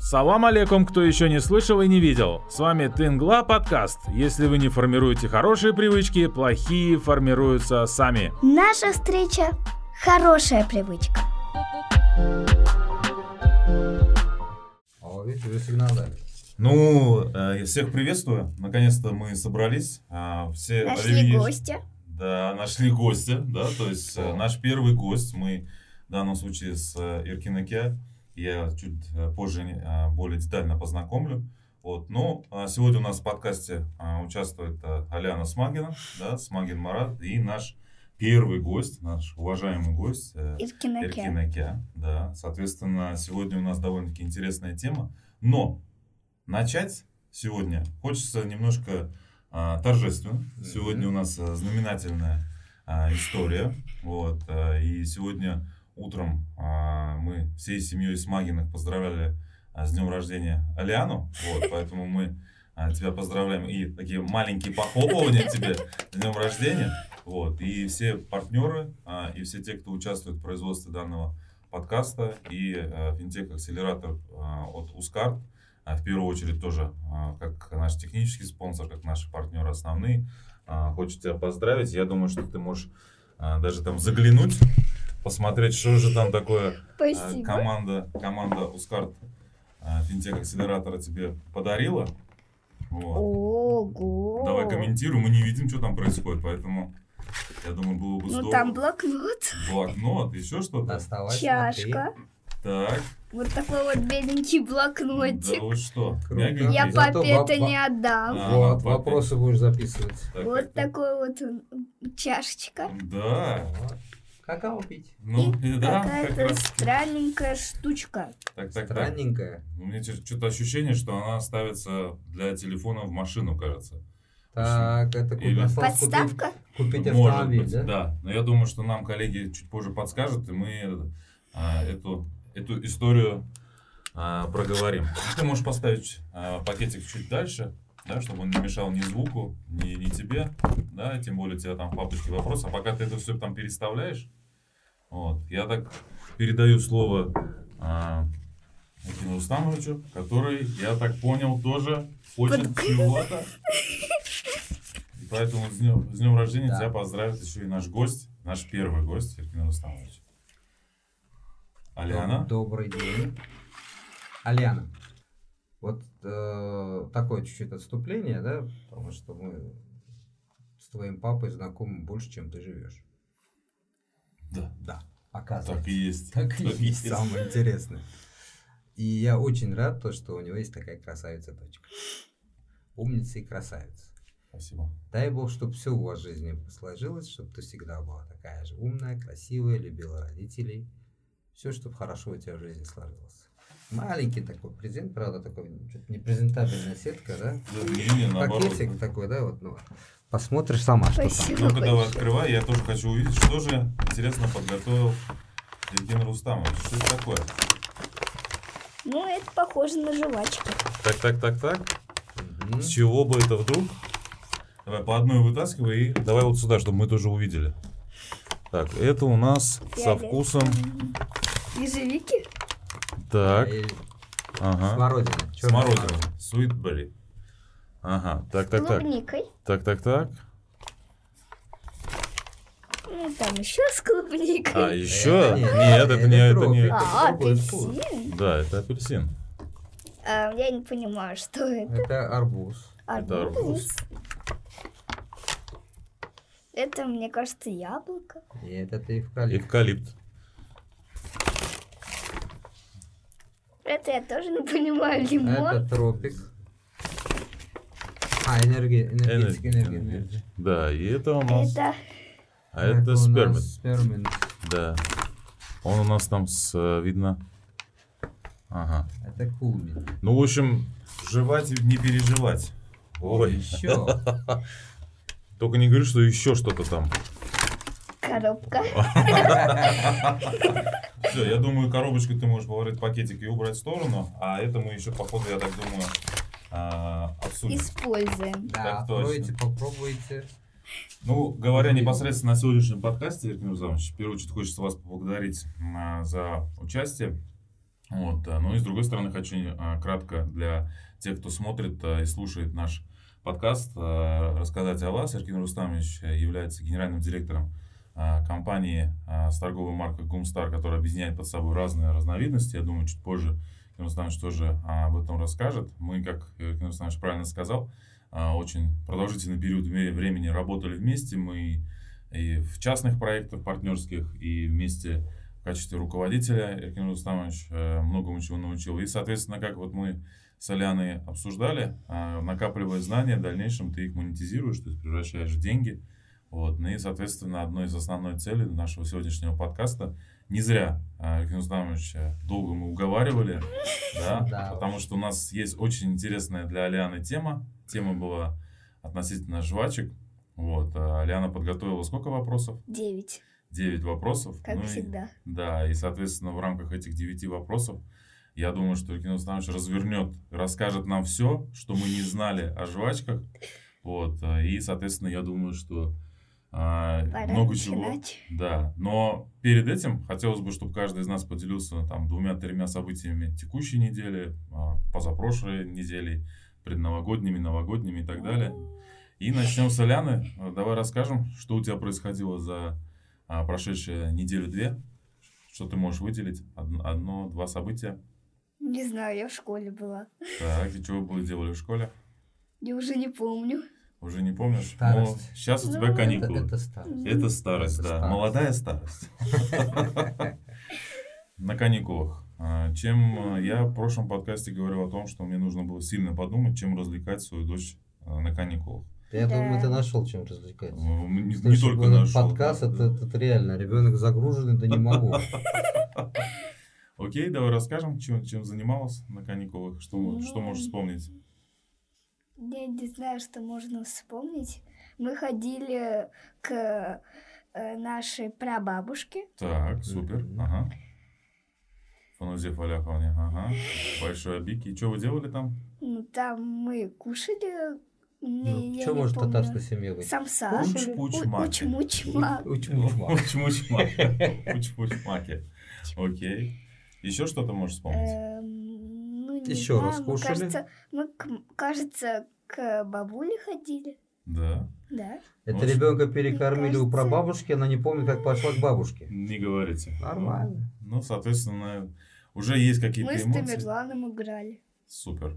Салам алейкум, кто еще не слышал и не видел. С вами Тынгла подкаст. Если вы не формируете хорошие привычки, плохие формируются сами. Наша встреча – хорошая привычка. О, видишь, уже сигнал дали. Ну, э, всех приветствую. Наконец-то мы собрались. А, Все Нашли Оливье- гостя. Да, нашли гостя, да, то есть э, наш первый гость. Мы в данном случае с э, Иркинаке. Я чуть э, позже э, более детально познакомлю. Вот. Но а, сегодня у нас в подкасте а, участвует а, Аляна Смагина, да, Смагин Марат, и наш первый гость, наш уважаемый гость э, Иркинаке. Эркинаке, да. Соответственно, сегодня у нас довольно-таки интересная тема. Но начать сегодня хочется немножко а, торжественно. Сегодня у нас знаменательная а, история. Вот. а, и сегодня утром а, мы всей семьей Смагиных поздравляли а, с днем рождения Алиану. Вот, поэтому мы а, тебя поздравляем. И такие маленькие похлопывания тебе с днем рождения. Вот. И все партнеры, и все те, кто участвует в производстве данного подкаста, и финтех-акселератор от Ускарт, в первую очередь тоже как наш технический спонсор, как наши партнеры основные. Хочу тебя поздравить. Я думаю, что ты можешь даже там заглянуть, посмотреть, что же там такое а, Спасибо. команда, команда Ускарт а, финтех акселератора тебе подарила. Вот. Ого. Давай комментируй, мы не видим, что там происходит, поэтому я думаю, было бы Ну здорово. там блокнот, Блокнот, еще что-то. Доставай, чашка. Так, Вот такой вот беленький да блокнотик. вы что, Круто. мягонький. Я Зато папе во- это не отдам. А, Вот, вопросы будешь записывать. Так, Вот так, так. такой вот чашечка. Да, Вот. Какао пить. ну, И да, как какая-то раз. странненькая штучка. Так, так, так. Странненькая. У меня что-то ощущение, что она ставится для телефона в машину, кажется. Так, это Или- купить, Подставка? купить Может автомобиль, быть, да? да. Но я думаю, что нам коллеги чуть позже подскажут, и мы а, эту, эту историю а, проговорим. Ты можешь поставить а, пакетик чуть дальше, да, чтобы он не мешал ни звуку, ни, ни тебе, да, тем более у тебя там в папочке вопрос. А пока ты это все там переставляешь, вот, я так передаю слово а, Акину Рустамовичу, который, я так понял, тоже хочет Под- чего-то. И поэтому с днем, с днем рождения Да. тебя поздравит еще и наш гость, наш первый гость, Иркин Рустамович. Аляна? Добрый день. Аляна, вот э, такое чуть-чуть отступление, да, потому что мы с твоим папой знакомы больше, чем ты живешь. Да, Да, оказывается. так и есть. Так и есть, самое интересное. И я очень рад, то, что у него есть такая красавица дочка. Умница и красавица. Спасибо. Дай бог, чтобы все у вас в жизни сложилось, чтобы ты всегда была такая же умная, красивая, любила родителей. Все, чтобы хорошо у тебя в жизни сложилось. Маленький такой презент, правда, такой чё-то непрезентабельная сетка, да? Да, не, не, наоборот. Пакетик такой, да, вот, ну, посмотришь сама, что там. Ну-ка давай открывай, я тоже хочу увидеть, что же интересно подготовил Евгений Рустамович. Что это такое? Ну, это похоже на жвачки. Так, так, так, так. Мгм. С чего бы это вдруг? Давай по одной вытаскивай и давай вот сюда, чтобы мы тоже увидели. Так, это у нас со Фиолетовый. вкусом. Ежевики? Так, И ага. Смородина. чёрная Смородина. Sweetberry. Ага, так, так, так. Клубникой. Так, так, так. Ну, там еще с клубникой. А, еще? не- Нет, это не, это не. тропик. А, другой вкус. апельсин. Да, это апельсин. А, я не понимаю, что это. Это арбуз. Это арбуз. Это, мне кажется, яблоко. Нет, это эвкалипт. Эвкалипт. Это я тоже не понимаю. Лимон. Это тропик. А, энергия, энергетика, энергия, энергия. Да, и это у нас. Это А это у нас спермит. спермин. Да. Он у нас там с, э, видно. Ага. Это кулмин. Ну, в общем, жевать и не переживать. Ой. Еще. Только не говори, что еще что-то там. Коробка. Все, я думаю, коробочку ты можешь поворотить пакетик и убрать в сторону, а это мы еще, походу, я так думаю, а, обсудим. Используем. Да, откройте, попробуйте. Ну, говоря непосредственно о сегодняшнем подкасте, Иркин Рузанович, в первую очередь хочется вас поблагодарить а, за участие. Вот, а, ну и с другой стороны, хочу а, кратко для тех, кто смотрит и слушает наш подкаст, рассказать о вас. Эркин Рустамович является генеральным директором компании а, с торговой маркой Гумстар, которая объединяет под собой разные разновидности. Я думаю, чуть позже Эркин Рустамович тоже а, об этом расскажет. Мы, как Эркин Рустамович правильно сказал, а, очень продолжительный период времени работали вместе. Мы и в частных проектах партнерских, и вместе в качестве руководителя Эркин Рустамович э, многому чего научил. И, соответственно, как вот мы с Аляной обсуждали, а, накапливая знания, в дальнейшем ты их монетизируешь, то есть превращаешь в деньги. Вот. Ну и, соответственно, одной из основной целей нашего сегодняшнего подкаста не зря а, Эркин Рустамовича долго мы уговаривали, да, Да. потому что у нас есть очень интересная для Аляны тема. Тема была относительно жвачек. Вот. а Аляна подготовила сколько вопросов? Девять, 9 вопросов. как Ну и- всегда. да, и, соответственно, в рамках этих девяти вопросов, я думаю, что Ильин Александрович развернет, расскажет нам все, что мы не знали о жвачках. Вот, а, и, соответственно, я думаю, что а, Пора много чего. начинать. Да, но перед этим хотелось бы, чтобы каждый из нас поделился там двумя-тремя событиями текущей недели, а, позапрошлой недели, предновогодними, новогодними и так далее. И начнем с Аляны. А, Давай расскажем, что у тебя происходило за а, прошедшие неделю-две. Что ты можешь выделить? Одно, одно, два события. Не знаю, я в школе была. Так, и что вы делали в школе? Я уже не помню. Уже не помнишь? Старость. Но сейчас у тебя Ну, Это, каникулы. это старость. Это старость, Это да. старость. Молодая старость. На каникулах. А, Чем э, я в прошлом подкасте говорил о том, что мне нужно было сильно подумать, чем развлекать свою дочь э, на каникулах. Я Да. думаю, ты нашел чем развлекаться. Ну, Не, не только нашел. подкаст, да. это, это реально, ребенок загруженный, да не могу. Окей, давай расскажем, чем, чем занималась на каникулах, что, что Ну, можешь вспомнить. Я не знаю, что можно вспомнить. Мы ходили к э, нашей прабабушке. Так, супер, ага. Фанузе Фаляховне, ага. Большой обики. И что вы делали там? Ну, там мы кушали. Не, Ну, я что может помню. татарская семья быть? Самса. Кушали? Уч-пуч-маки. Уч-муч-ма. Уч-муч-ма. Уч-муч-маки. Уч-пуч-маки. Окей. Еще что-то можешь вспомнить? Ну, Еще раз знаю, мы, кушали? Кажется, мы, кажется, к бабуле ходили. Да. Да. Это Вот. ребенка перекормили у кажется- прабабушки, она не помнит, как пошла к бабушке. Не говорите. Нормально. Ну, соответственно, уже есть какие-то Мы с эмоции. Тамерланом играли. Супер.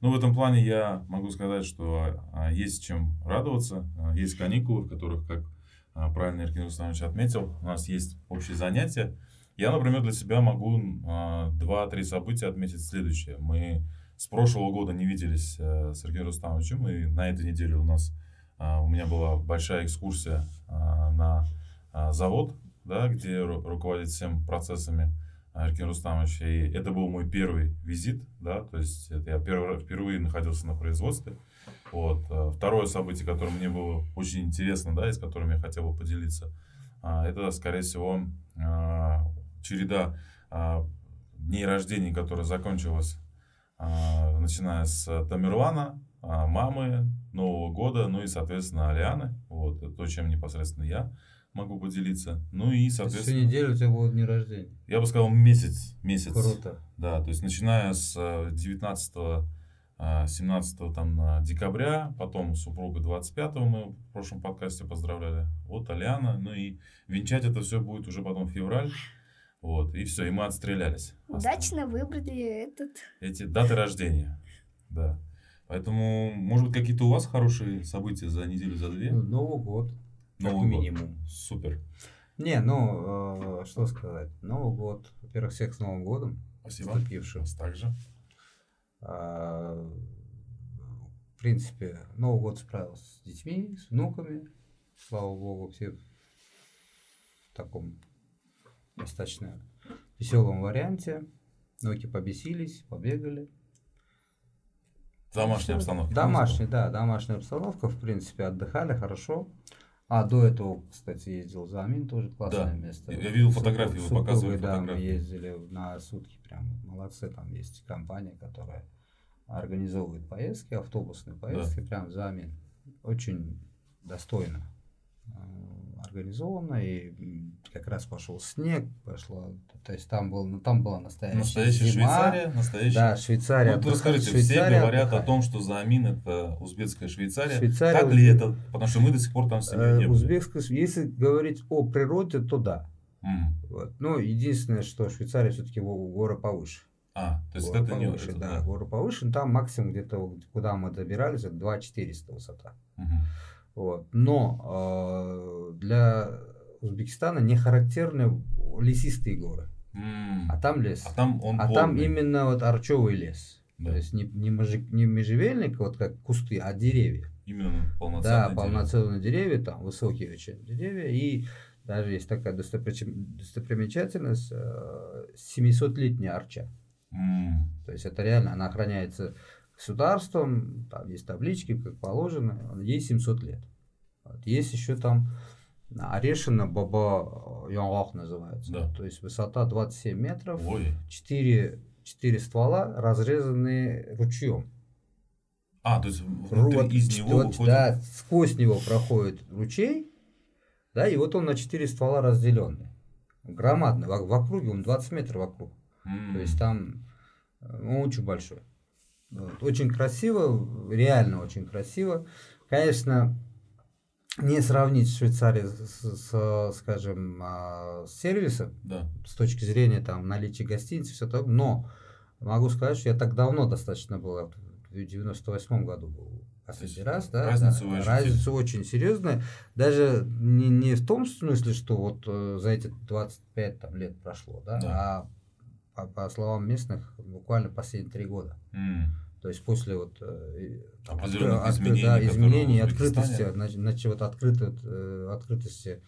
Ну, в этом плане я могу сказать, что а, есть чем радоваться. А, Есть каникулы, в которых, как а, правильно Иркин Рустамович отметил, у нас есть общие занятия. Я, например, для себя могу а, два-три события отметить следующее. Мы с прошлого года не виделись э, с Сергеем Рустамовичем, и на этой неделе у нас а, у меня была большая экскурсия а, на завод, да, где ру- руководит всем процессами Эркин Рустамович. И это был мой первый визит, да, то есть это я первый, впервые находился на производстве. Вот. А, Второе событие, которое мне было очень интересно, да, и с которым я хотел бы поделиться, это, скорее всего, череда а, дней рождения, которая закончилась, а, начиная с Тамерлана, а, мамы, Нового года, ну и, соответственно, Алианы. Вот, то, чем непосредственно я могу поделиться. Ну и, есть Всю соответственно, неделю у тебя был день рождения. я бы сказал месяц. Месяц. Круто. Да, то есть начиная с э, 19 э, 17 там, э, декабря, потом супруга 25 мы в прошлом подкасте поздравляли, вот Аляна, ну и венчать это все будет уже потом февраль, вот, и все, и мы отстрелялись. Удачно выбрали этот. Эти даты рождения, да. Поэтому, может быть, какие-то у вас хорошие события за неделю, за две? Новый год. Как Новый год. минимум. Супер. Не, ну, э, что сказать. Новый год. Во-первых, всех с Новым годом. Спасибо. Наступившим. Вас также. А, В принципе, Новый год справился с детьми, с внуками. Слава богу, все в таком достаточно веселом варианте. Внуки побесились, побегали. Домашняя обстановка. Домашняя, да, домашняя обстановка, в принципе, отдыхали хорошо. А до этого, кстати, ездил за Амин, тоже классное Да. место. Я- видел фотографии, вы показывали да, мы фотографии. ездили на сутки, прям молодцы, там есть компания, которая организовывает поездки, автобусные поездки, прям за Амин. Очень достойно. Э, организовано, и как раз пошел снег, пошло, то есть там, был, ну, там была настоящая, Настоящая зима. Швейцария, настоящая. Да, Швейцария. Вот отдыхает, расскажите, все Швейцария говорят о отдыхает. том, что Заамин это узбекская Швейцария. Швейцария, так ли это? Потому что мы до сих пор там с семьей Э, не были. Узбекская, если говорить о природе, то да. М. Вот. Ну, единственное, что Швейцария все-таки горы повыше. А, то есть Горы это не... повыше, это да, да. горы повыше. Там максимум где-то, вот куда мы добирались, это 2400 высота. Мгм. Вот. Но э, для Узбекистана не характерны лесистые горы. М. А там лес. А там он А там именно вот арчевый лес. Да. То есть не, не, можи- не межевельник, вот как кусты, а деревья. Именно полноценный. Да, деревья. полноценные деревья, там высокие очень деревья. И даже есть такая достопримечательность, э, 700-летняя арча. М. То есть это реально, она охраняется государством, там есть таблички, как положено, ей 700 лет. Вот. Есть еще там Орешина Баба Янгах называется. Да. То есть высота 27 метров, Ой. 4, 4 ствола, разрезанные ручьем. А, то есть Вот, из него вот, выходит... Да, сквозь него проходит ручей, да, и вот он на 4 ствола разделенный. Громадный, в, в округе, он 20 метров вокруг. М. То есть там э, он очень большой. Очень красиво, реально очень красиво. Конечно, не сравнить Швейцарию с, с, скажем, а, с сервисом, Да. с точки зрения там наличия гостиниц, все такое, но могу сказать, что я так давно достаточно был, в 98 году был последний раз, да, разницу да, разница очень серьезная, даже не, не в том смысле, что вот э, за эти 25 там, лет прошло, да, Да. а по, по словам местных, буквально последние три года. М. То есть после вот э, там, Определенных откры- изменений, да, изменений, открытости, значит, вот открыто- э, открытости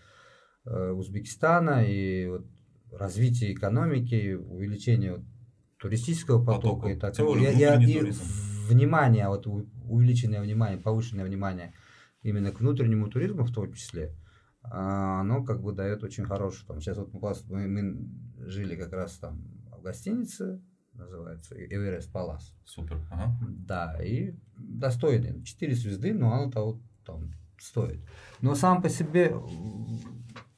э, Узбекистана и вот развитие экономики, увеличение вот туристического потока, Потока. и такого. более Я- я- и внимание, вот увеличенное внимание, повышенное внимание именно к внутреннему туризму в том числе, а, оно как бы дает очень хороший. Там, сейчас вот мы, мы жили как раз там в гостинице, называется Эверест Палас. Супер. Ага. Да, и достойный. Четыре звезды, но оно того там стоит. Но сам по себе м,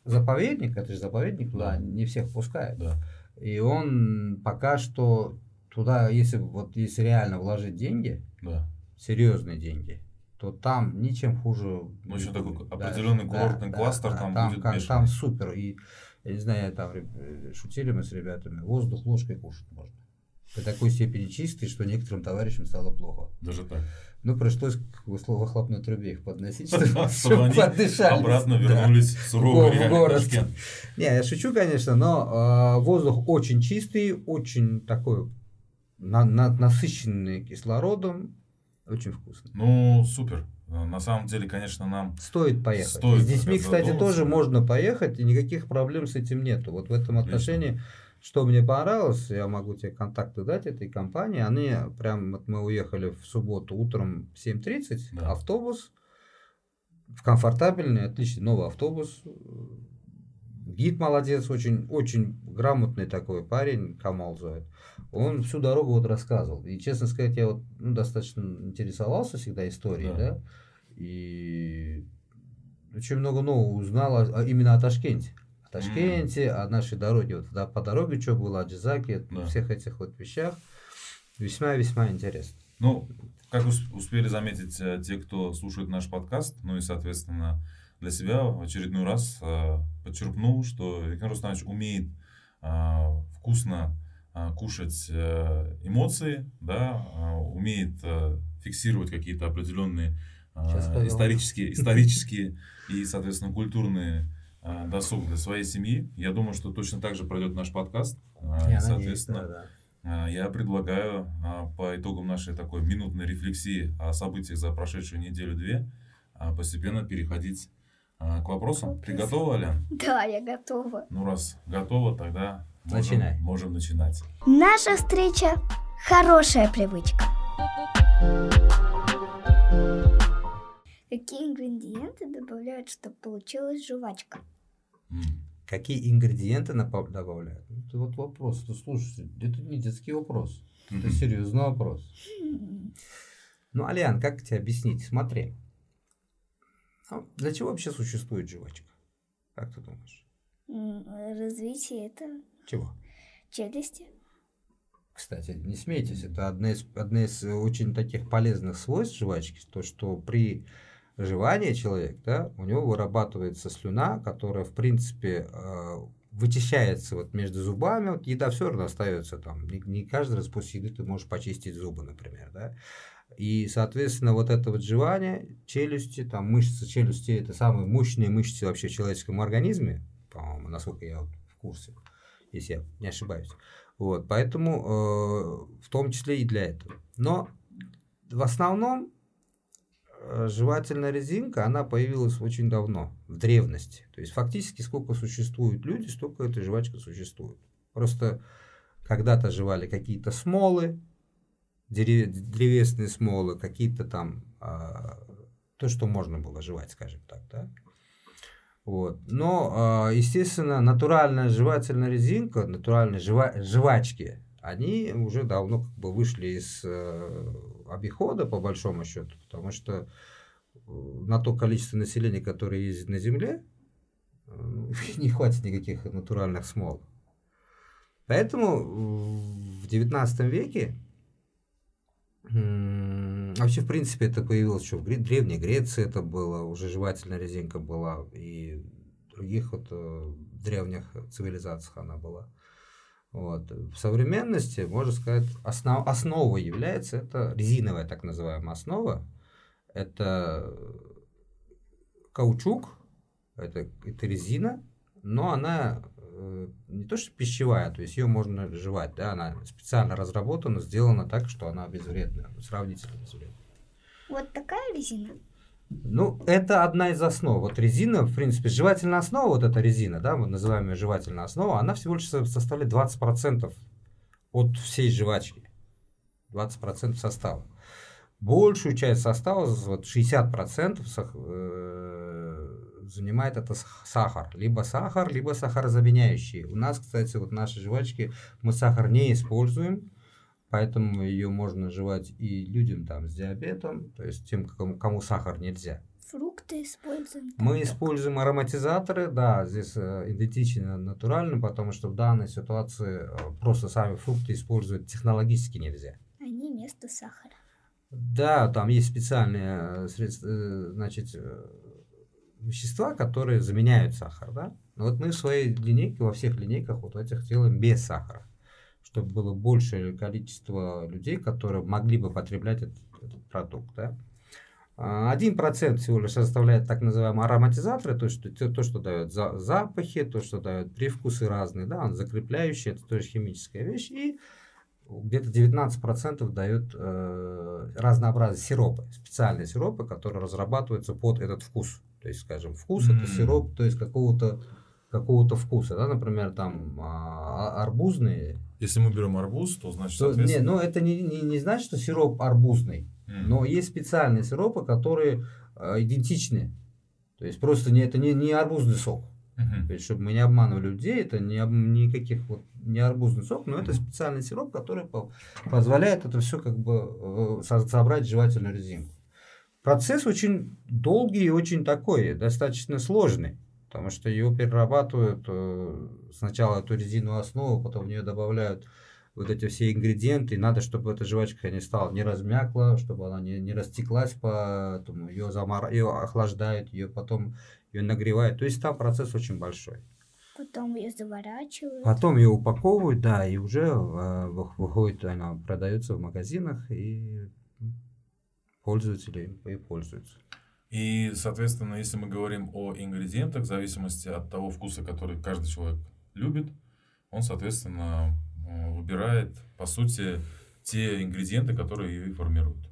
заповедник, это же заповедник, Да. не всех пускают. Да. И он пока что туда, если вот если реально вложить деньги, Да. серьезные деньги, то там ничем хуже. Ну, еще такой определенный курортный кластер там будет как- бешеный. там супер. И я не знаю, там э, шутили мы с ребятами, воздух ложкой кушать можно. До такой степени чистый, что некоторым товарищам стало плохо. Даже так. Ну, пришлось к высло- выхлопной трубе их подносить, Чтобы чтобы они подышали. Обратно Да. вернулись в суровый В город. Не, я шучу, конечно, но э, воздух очень чистый, очень такой на- на- насыщенный кислородом, очень вкусный. Ну, супер. На самом деле, конечно, нам Стоит поехать. Стоит С детьми, кстати, тоже можно поехать, и никаких проблем с этим нету. Вот в этом Отлично. отношении, что мне понравилось, я могу тебе контакты дать этой компании. Они прям, вот мы уехали в субботу утром в 7.30, Да. автобус, в комфортабельный, отличный новый автобус. Гид молодец, очень, очень грамотный такой парень, Камал зовут. Он всю дорогу вот рассказывал. И, честно сказать, я вот ну, достаточно интересовался всегда историей, Да. да, и очень много нового узнал именно о Ташкенте. О Ташкенте, о нашей дороге. Вот да, по дороге, что было, о Джизаке, Да. всех этих вот вещах. Весьма-весьма интересно. Ну, как ус- успели заметить э, те, кто слушает наш подкаст, ну и, соответственно, для себя в очередной раз э, подчеркнул, что Виктор Рустамович умеет э, вкусно э, кушать э, эмоции, да, э, умеет э, фиксировать какие-то определенные э, исторические, исторические и, соответственно, культурные досуг для своей семьи. Я думаю, что точно так же пройдет наш подкаст. Э, и, соответственно, а, Я предлагаю по итогам нашей такой минутной рефлексии о событиях за прошедшую неделю-две постепенно переходить к вопросам. Ты готова, Алян? Да, я готова. Ну, раз готова, тогда можем, Начинай. можем начинать. Наша встреча – хорошая привычка. Какие ингредиенты добавляют, чтобы получилась жвачка? Какие ингредиенты добавляют? Ну, Это вот вопрос. Ну, слушайте, это не детский вопрос. Это серьезный вопрос. Ну, Алиан, как тебе объяснить? Смотри. А для чего вообще существует жвачка? Как ты думаешь? Развитие это Чего? челюсти. Кстати, не смейтесь, это одна из, одна из э, очень таких полезных свойств жвачки, то, что при жевании человек, да, у него вырабатывается слюна, которая, в принципе, э, вычищается вот между зубами, вот еда все равно остается там, не, не каждый раз после еды ты можешь почистить зубы, например, да, и, соответственно, вот это вот жевание, челюсти, там мышцы челюсти, это самые мощные мышцы вообще в человеческом организме, по-моему, насколько я вот в курсе, если я не ошибаюсь. Вот, поэтому э, в том числе и для этого. Но в основном жевательная резинка, она появилась очень давно, в древности. То есть фактически сколько существуют люди, столько эта жвачка существует. Просто когда-то жевали какие-то смолы, древесные смолы, какие-то там, а, то, что можно было жевать, скажем так, да. Вот. Но, а, естественно, натуральная жевательная резинка, натуральные жева- жвачки, они уже давно как бы вышли из э, обихода, по большому счету, потому что э, на то количество населения, которое есть на Земле, э, не хватит никаких натуральных смол. Поэтому в XIX веке вообще, в принципе, это появилось еще в Древней Греции, это было, уже жевательная резинка была, и в других вот древних цивилизациях она была. Вот. В современности, можно сказать, основ, основой является это резиновая так называемая основа. Это каучук, это, это резина, но она э, не то что пищевая, то есть ее можно жевать, да, она специально разработана, сделана так, что она безвредная, сравнительно безвредная. Вот такая резина. Ну, это одна из основ. Вот резина, в принципе, жевательная основа, вот эта резина, да, мы называем ее жевательная основа, она всего лишь со- составляет 20% от всей жвачки. 20% состава. Большую часть состава, вот 60% сах- э, занимает это сах- сахар. Либо сахар, либо сахарозаменяющие. У нас, кстати, вот наши жвачки, мы сахар не используем, поэтому ее можно жевать и людям там с диабетом, то есть тем, кому, кому сахар нельзя. Фрукты используем. Мы используем ароматизаторы, да, здесь э, идентично натуральным, потому что в данной ситуации э, просто сами фрукты использовать технологически нельзя. Они вместо сахара. Да, там есть специальные э, средства, значит, вещества, которые заменяют сахар, да. Но вот мы в своей линейке, во всех линейках вот этих делаем без сахара, чтобы было большее количество людей, которые могли бы потреблять этот, этот продукт, да. А, Один процент всего лишь составляет так называемые ароматизаторы, то, есть то, то, что дает за- запахи, то, что дает привкусы разные, да, он закрепляющий, это тоже химическая вещь, и где-то 19% дает э, разнообразные сиропы, специальные сиропы, которые разрабатываются под этот вкус. То есть, скажем, вкус М. это сироп, то есть какого-то какого-то вкуса, да, например, там а, а- арбузные. Если мы берем арбуз, то значит, То- не, ну это не, не, не значит, что сироп арбузный, М. но есть специальные сиропы, которые э, идентичны. То есть просто не, это не, не арбузный сок. Мгм. То есть, чтобы мы не обманывали людей, это не никаких вот не арбузный сок, но это специальный сироп, который по- позволяет это все как бы э, со- собрать жевательную резинку. Процесс очень долгий и очень такой, достаточно сложный, потому что ее перерабатывают э, сначала эту резиновую основу, потом в нее добавляют вот эти все ингредиенты, и надо, чтобы эта жвачка не стала, не размякла, чтобы она не, не растеклась, поэтому ее, замор... ее охлаждают, ее потом ее нагревают. То есть там процесс очень большой. Потом ее заворачивают. Потом ее упаковывают, да, и уже э, вы- выходит, она продается в магазинах, и пользователи и пользуются. И, соответственно, если мы говорим о ингредиентах, в зависимости от того вкуса, который каждый человек любит, он, соответственно, э, выбирает, по сути, те ингредиенты, которые ее и формируют.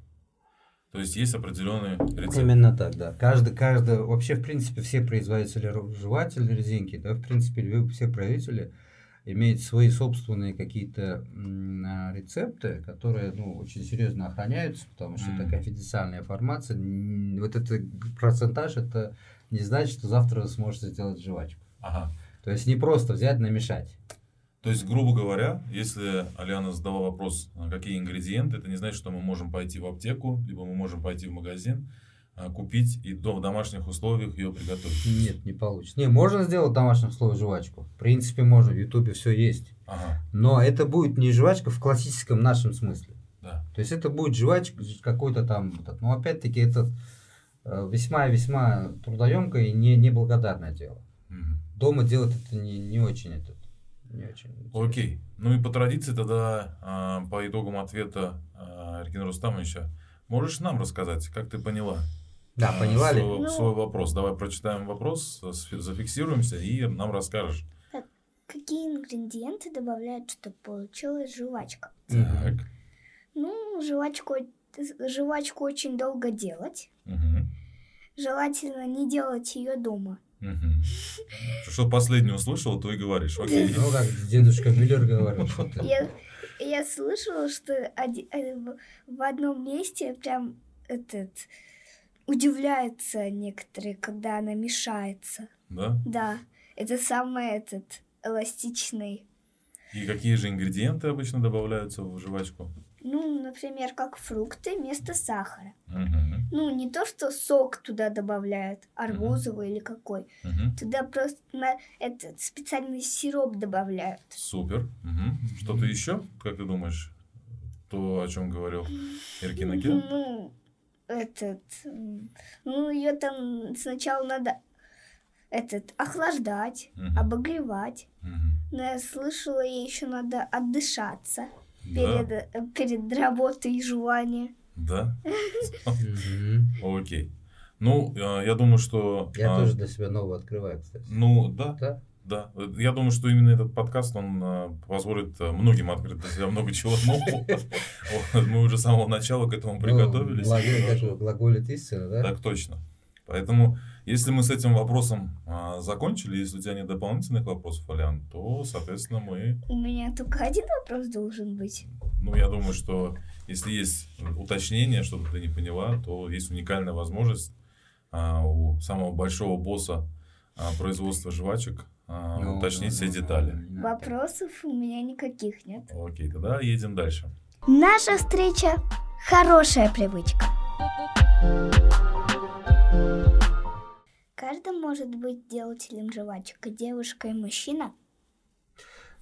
То есть есть определенный рецепт. Именно так, да. Каждый, каждый, вообще, в принципе, все производители жевательной резинки, да, в принципе, все производители имеют свои собственные какие-то а, рецепты, которые, ну, очень серьезно охраняются, потому что это М. конфиденциальная информация. Вот этот процентаж, это не значит, что завтра вы сможете сделать жвачку. Ага. То есть не просто взять, намешать. То есть, грубо говоря, если Алиана задала вопрос, а какие ингредиенты, это не значит, что мы можем пойти в аптеку, либо мы можем пойти в магазин, купить и в домашних условиях ее приготовить? Нет, не получится. Не, можно сделать в домашних условиях жвачку. В принципе, можно, в Ютубе все есть. Ага, Но это будет не жвачка в классическом нашем смысле. да. То есть это будет жвачка какой-то там, но опять-таки это э, весьма-весьма трудоемкое и не, неблагодарное дело. Мгм. Дома делать это не, не очень этот, не очень. интересно. Окей. Ну и по традиции тогда, а, по итогам ответа а, Эркина Рустамовича, можешь нам рассказать, как ты поняла? Да, а, поняла ли? Свой, Ну- свой вопрос. Давай прочитаем вопрос, зафиксируемся и нам расскажешь. Какие ингредиенты добавляют, чтобы получилась жвачка? Так. Ну, жвачку, жвачку очень долго делать. Мгм. Желательно не делать ее дома. Мгм. Что последнее услышал, то и говоришь. Окей. Ну, как дедушка Миллер говорил, что. Я, я слышала, что оди- э, в- в одном месте прям этот удивляются некоторые, когда она мешается. Да? Да, это самый этот эластичный. И какие же ингредиенты обычно добавляются в жвачку? Ну, например, как фрукты вместо сахара. Мгм. Ну, не то, что сок туда добавляют, арбузовый или какой. Мгм. Туда просто на этот специальный сироп добавляют. Супер. Мгм. Что-то еще, как ты думаешь, то, о чем говорил Эркин Акен? Ну, этот, ну, ее там сначала надо этот охлаждать, Мгм. обогревать. Мгм. Но я слышала, ей еще надо отдышаться Да? перед, э, перед работой жевания. Да? Мгм. Окей. Ну, э, я думаю, что... Я а, тоже для себя новое открываю, кстати. Ну, да, Да? Да. Э, Я думаю, что именно этот подкаст, он э, позволит э, многим открыть для себя много чего нового. Мы уже с самого начала к этому приготовились. Ну, его, глаголит истина, да? Так точно. Поэтому, если мы с этим вопросом а, закончили, если у тебя нет дополнительных вопросов, Алян, то, соответственно, мы, У меня только один вопрос должен быть. ну, я думаю, что если есть уточнение, что-то ты не поняла, то есть уникальная возможность а, у самого большого босса а, производства жвачек а, Ну, уточнить ну, все ну, детали. ну, Вопросов у меня никаких нет. Окей, тогда едем дальше. Наша встреча – хорошая привычка. Каждый может быть делателем жвачек, и девушка, и мужчина.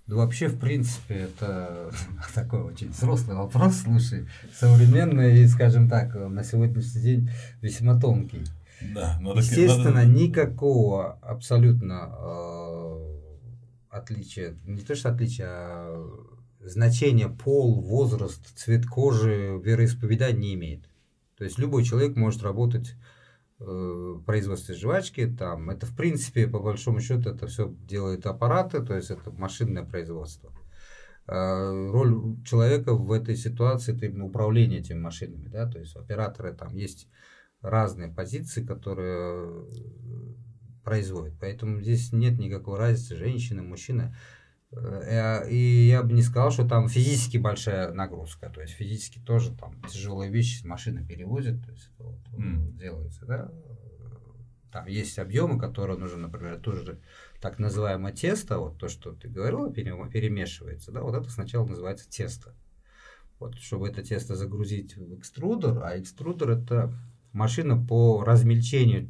Ну, вообще, в принципе, это такой очень взрослый вопрос, слушай, современный и, скажем так, на сегодняшний день весьма тонкий. Да, надо, Естественно, надо- никакого абсолютно э, отличия, не то что отличия, а значения пол, возраст, цвет кожи, вероисповедание не имеет. То есть любой человек может работать э, в производстве жвачки, там, это в принципе, по большому счету, это все делают аппараты, то есть это машинное производство. Э, Роль человека в этой ситуации это именно управление этими машинами, да, то есть операторы там есть разные позиции, которые производят. Поэтому здесь нет никакой разницы, женщина, мужчина. Э, И я бы не сказал, что там физически большая нагрузка. То есть физически тоже там тяжелые вещи машина перевозит, то есть вот, М. делается, да. Там есть объемы, которые нужно, например, тоже так называемое тесто, вот то, что ты говорила, пере- перемешивается, да, вот это сначала называется тесто. Вот, чтобы это тесто загрузить в экструдер, а экструдер это машина по размельчению,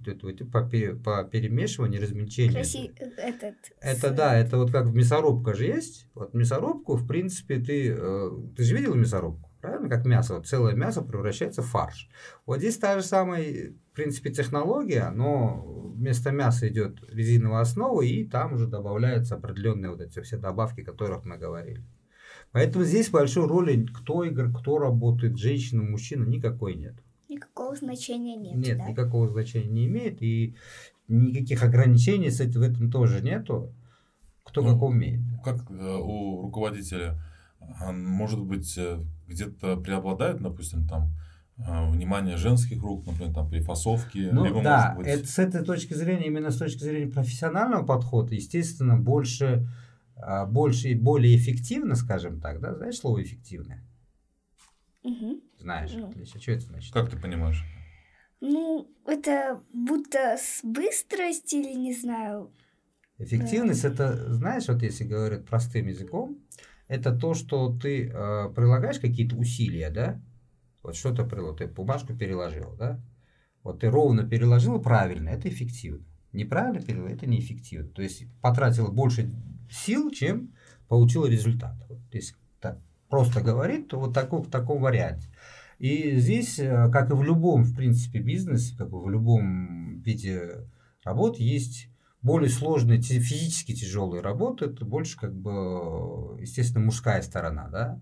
по, по перемешиванию, размельчению. Краси... Этот... Это да, это вот как мясорубка же есть. Вот мясорубку, в принципе, ты, э, ты же видел мясорубку, правильно? Как мясо, вот целое мясо превращается в фарш. Вот здесь та же самая, в принципе, технология, но вместо мяса идет резиновая основа, и там уже добавляются определенные вот эти все добавки, о которых мы говорили. Поэтому здесь большой роли, кто игр, кто работает, женщина, мужчина, никакой нет. Никакого значения нет, Нет, да? никакого значения не имеет, и никаких ограничений с этим, в этом тоже нету. Кто Ну, как умеет. Как э, у руководителя, а, может быть, э, где-то преобладает, допустим, там э, внимание женских рук, например, там при фасовке, Ну либо, да, может быть, это с этой точки зрения, именно с точки зрения профессионального подхода, естественно, больше, а, больше и более эффективно, скажем так, да, знаешь слово эффективное? Мгм. Знаешь, Ну. отлично. Что это значит? как ты понимаешь? Ну, это будто с быстрость или не знаю. Эффективность это, знаешь, вот если говорить простым языком, это то, что ты э, прилагаешь какие-то усилия, да? Вот что-то приложил, ты бумажку переложил, да? Вот ты ровно переложил правильно, это эффективно. Неправильно переложил, это неэффективно. То есть потратила больше сил, чем получила результат. Вот если просто говорить, то вот такой, в таком варианте. И здесь, э, как и в любом, в принципе, бизнесе, как и в любом виде работы, есть более сложные, физически тяжелые работы, это больше, как бы, естественно, мужская сторона, да.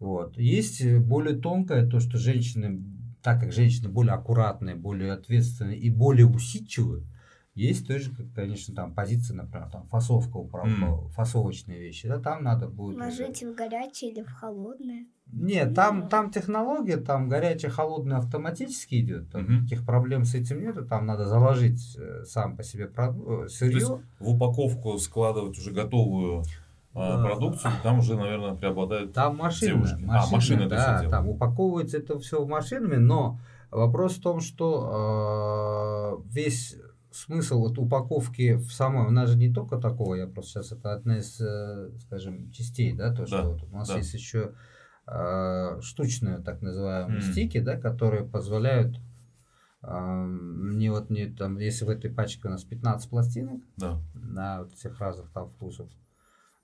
Вот. Есть более тонкое, то, что женщины, так как женщины более аккуратные, более ответственные и более усидчивые, есть тоже, конечно, там позиция, например, там фасовка, mm. фасовочные вещи, да, там надо будет... Ложить уже... в горячее или в холодное? Нет, там, там технология, там горячее, холодное автоматически идет, там mm-hmm. никаких проблем с этим нету, там надо заложить э, сам по себе э, сырье. То есть в упаковку складывать уже готовую а, продукцию, там уже, наверное, преобладают там машины, девушки. Машины, а, машины да, там упаковывается это все машинами, но вопрос в том, что э, весь смысл вот упаковки в самой, у нас же не только такого, я просто сейчас это одна из, э, скажем, частей, да, то, что да, вот у нас да. есть еще э, штучные так называемые mm. стики, да, которые позволяют э, мне вот не там, если в этой пачке у нас 15 пластинок да. на вот всех разных там вкусов,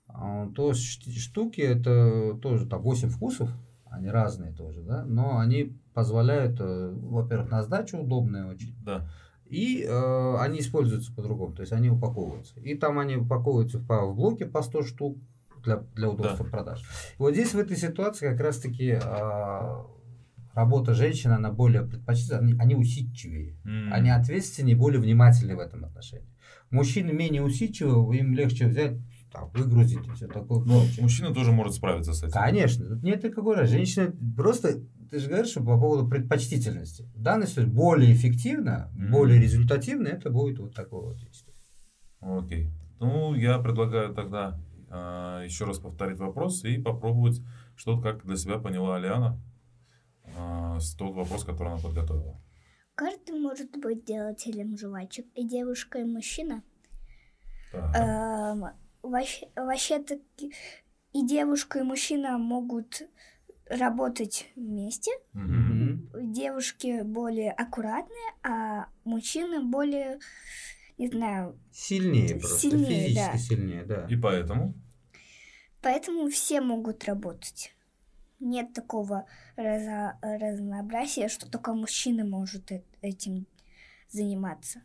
э, то штуки это тоже там 8 вкусов, они разные тоже, да, но они позволяют, э, во-первых, на сдачу удобные очень. Да и э, они используются по-другому, то есть они упаковываются. И там они упаковываются в, в блоке по 100 штук для, для удобства да. продаж. И вот здесь в этой ситуации как раз-таки э, работа женщины, она более предпочтительна, они, они усидчивее, mm. они ответственнее, более внимательны в этом отношении. Мужчины менее усидчивые, им легче взять там, выгрузить и все такое. Ну, мужчина тоже может справиться с этим. Конечно. Тут нет никакой Женщина просто ты же говоришь, что по поводу предпочтительности. В данной ситуации более эффективно, mm-hmm. более результативно это будет вот такое вот действие. Окей. Ну, я предлагаю тогда э, еще раз повторить вопрос и попробовать что-то, как для себя поняла Алиана, э, с тот вопрос, который она подготовила. Каждый может быть делателем жвачек, и девушка, и мужчина. Вообще, вообще-то и девушка, и мужчина могут работать вместе. Mm-hmm. Девушки более аккуратные, а мужчины более, не знаю... Сильнее просто, сильнее, физически да. сильнее, да. И поэтому? Поэтому все могут работать. Нет такого разо- разнообразия, что только мужчина может этим заниматься.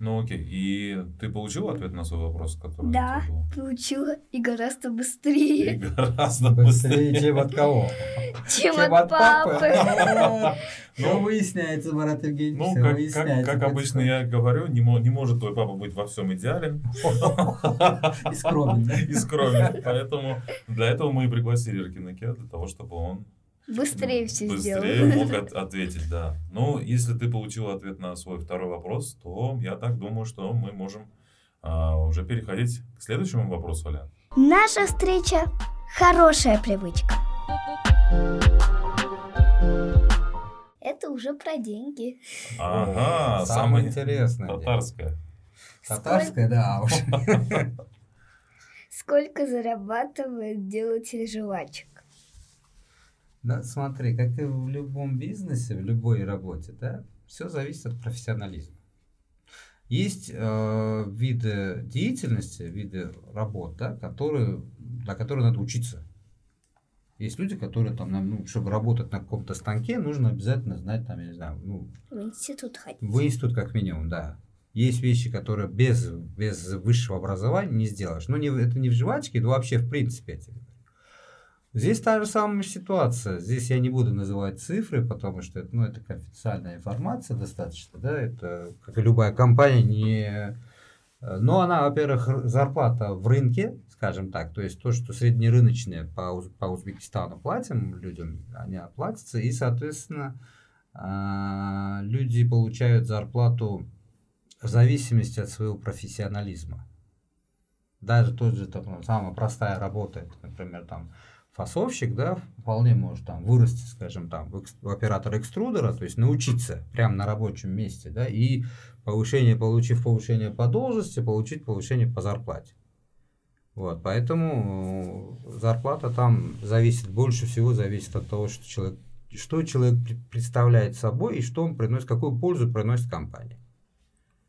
Ну окей, и ты получила ответ на свой вопрос, который Да, получила, и гораздо быстрее. И гораздо быстрее, чем от кого? Чем от папы. Ну, выясняется, Марат Евгеньевич, Ну, как обычно я говорю, не может твой папа быть во всем идеален. И скромен. И скромен. Поэтому для этого мы и пригласили Ракинаке, для того, чтобы он Быстрее все Быстрее сделал. мог от- ответить, да. Ну, если ты получил ответ на свой второй вопрос, то я так думаю, что мы можем а, уже переходить к следующему вопросу, Аля. Наша встреча – хорошая привычка. Это уже про деньги. Ага, Самое самое интересное. Татарское. Татарская, да, уж. Сколько зарабатывает делатель жвачек? Да, смотри, как и в любом бизнесе, в любой работе, да, все зависит от профессионализма. Есть э, виды деятельности, виды работ, да, которые, на которые надо учиться. Есть люди, которые там, ну, чтобы работать на каком-то станке, нужно обязательно знать, там, я не знаю, ну... В институт ходить. В институт как минимум, да. Есть вещи, которые без, без высшего образования не сделаешь. Ну, не, это не в жвачке, но вообще в принципе. Тебе Здесь та же самая ситуация. Здесь я не буду называть цифры, потому что это, ну, это официальная информация достаточно. Да? Это, как и любая компания, не... Но она, во-первых, зарплата в рынке, скажем так, то есть то, что среднерыночные по, по Узбекистану платим людям, они оплатятся, и, соответственно, а, люди получают зарплату в зависимости от своего профессионализма. Даже тот же, там, самая простая работа, например, там, фасовщик, да, вполне может там вырасти, скажем, там, в, оператор экструдера, то есть научиться прямо на рабочем месте, да, и повышение, получив повышение по должности, получить повышение по зарплате. Вот, поэтому зарплата там зависит, больше всего зависит от того, что человек, что человек пре- представляет собой и что он приносит, какую пользу приносит компании.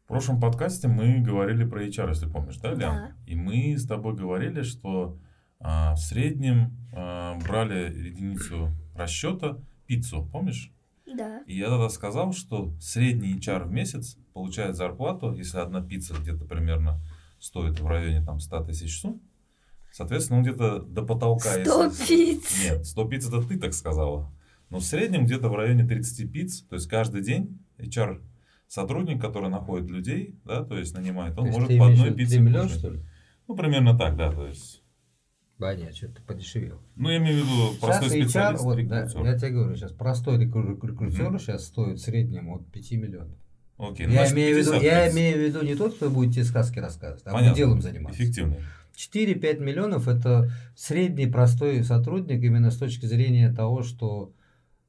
В прошлом подкасте мы говорили про HR, если помнишь, да, Лян? Да. И мы с тобой говорили, что в среднем а, брали единицу расчета пиццу, помнишь? Да. И я тогда сказал, что средний HR в месяц получает зарплату, если одна пицца где-то примерно стоит в районе там 100 тысяч сумм, соответственно, он где-то до потолка. Сто если- пиц. Нет, 100 пиц это ты так сказала. Но в среднем где-то в районе 30 пиц, то есть каждый день HR сотрудник, который находит людей, да, то есть нанимает, он То есть может ты по одной 3 миллиона, кушать. что ли? Ну, примерно так, да, то есть. Да нет, что-то подешевел. Ну, я имею в виду простой Сейчас HR, специалист, вот, да, я тебе говорю, сейчас простой рекру- рекрутер Мгм. сейчас стоит в среднем от 5 миллионов. Окей, я, имею в виду, 50 я имею в виду не тот, кто будет тебе сказки рассказывать, а Понятно. делом заниматься. Эффективный. 4-5 миллионов это средний простой сотрудник именно с точки зрения того, что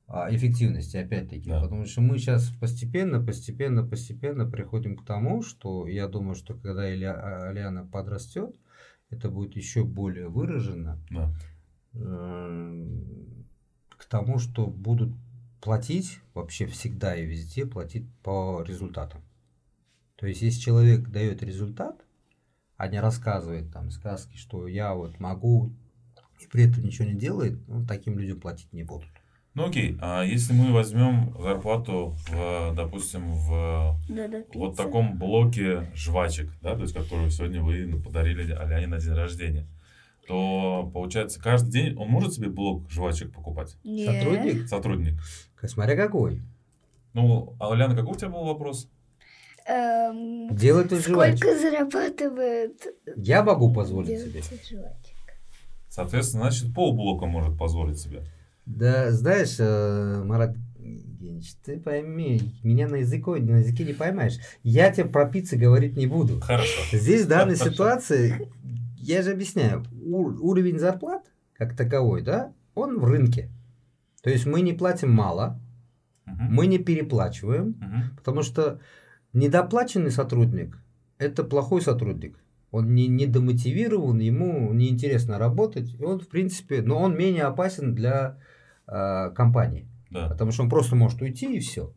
а, эффективности, опять-таки. Да. Потому что мы сейчас постепенно, постепенно, постепенно приходим к тому, что я думаю, что когда Илья, Альяна подрастет, это будет еще более выражено Да. эм, к тому, что будут платить вообще всегда и везде платить по результатам. То есть, если человек дает результат, а не рассказывает там сказки, что я вот могу и при этом ничего не делает, ну, таким людям платить не будут. Ну окей, а если мы возьмем зарплату, в, допустим, в Да, да, вот таком блоке жвачек, да, то есть которую сегодня вы подарили Аляне на день рождения, то получается каждый день он может себе блок жвачек покупать? Нет. Сотрудник, Сотрудник. смотря какой, Ну, а Аляна, какой у тебя был вопрос? Эм, делает он жвачек. Сколько зарабатывает Я могу позволить себе. жвачек? Соответственно, значит, полблока может позволить себе. Да, знаешь, э, Марат Евгеньевич, ты пойми, меня на, языке, на языке не поймаешь. Я тебе про пиццы говорить не буду. Хорошо. Здесь в данной Хорошо. ситуации, я же объясняю, уровень зарплат, как таковой, да, он в рынке. То есть мы не платим мало, Мгм. мы не переплачиваем, Мгм. потому что недоплаченный сотрудник – это плохой сотрудник. Он не, не демотивирован, ему неинтересно работать, и он, в принципе, но он менее опасен для э, компании. Да. Потому что он просто может уйти и все.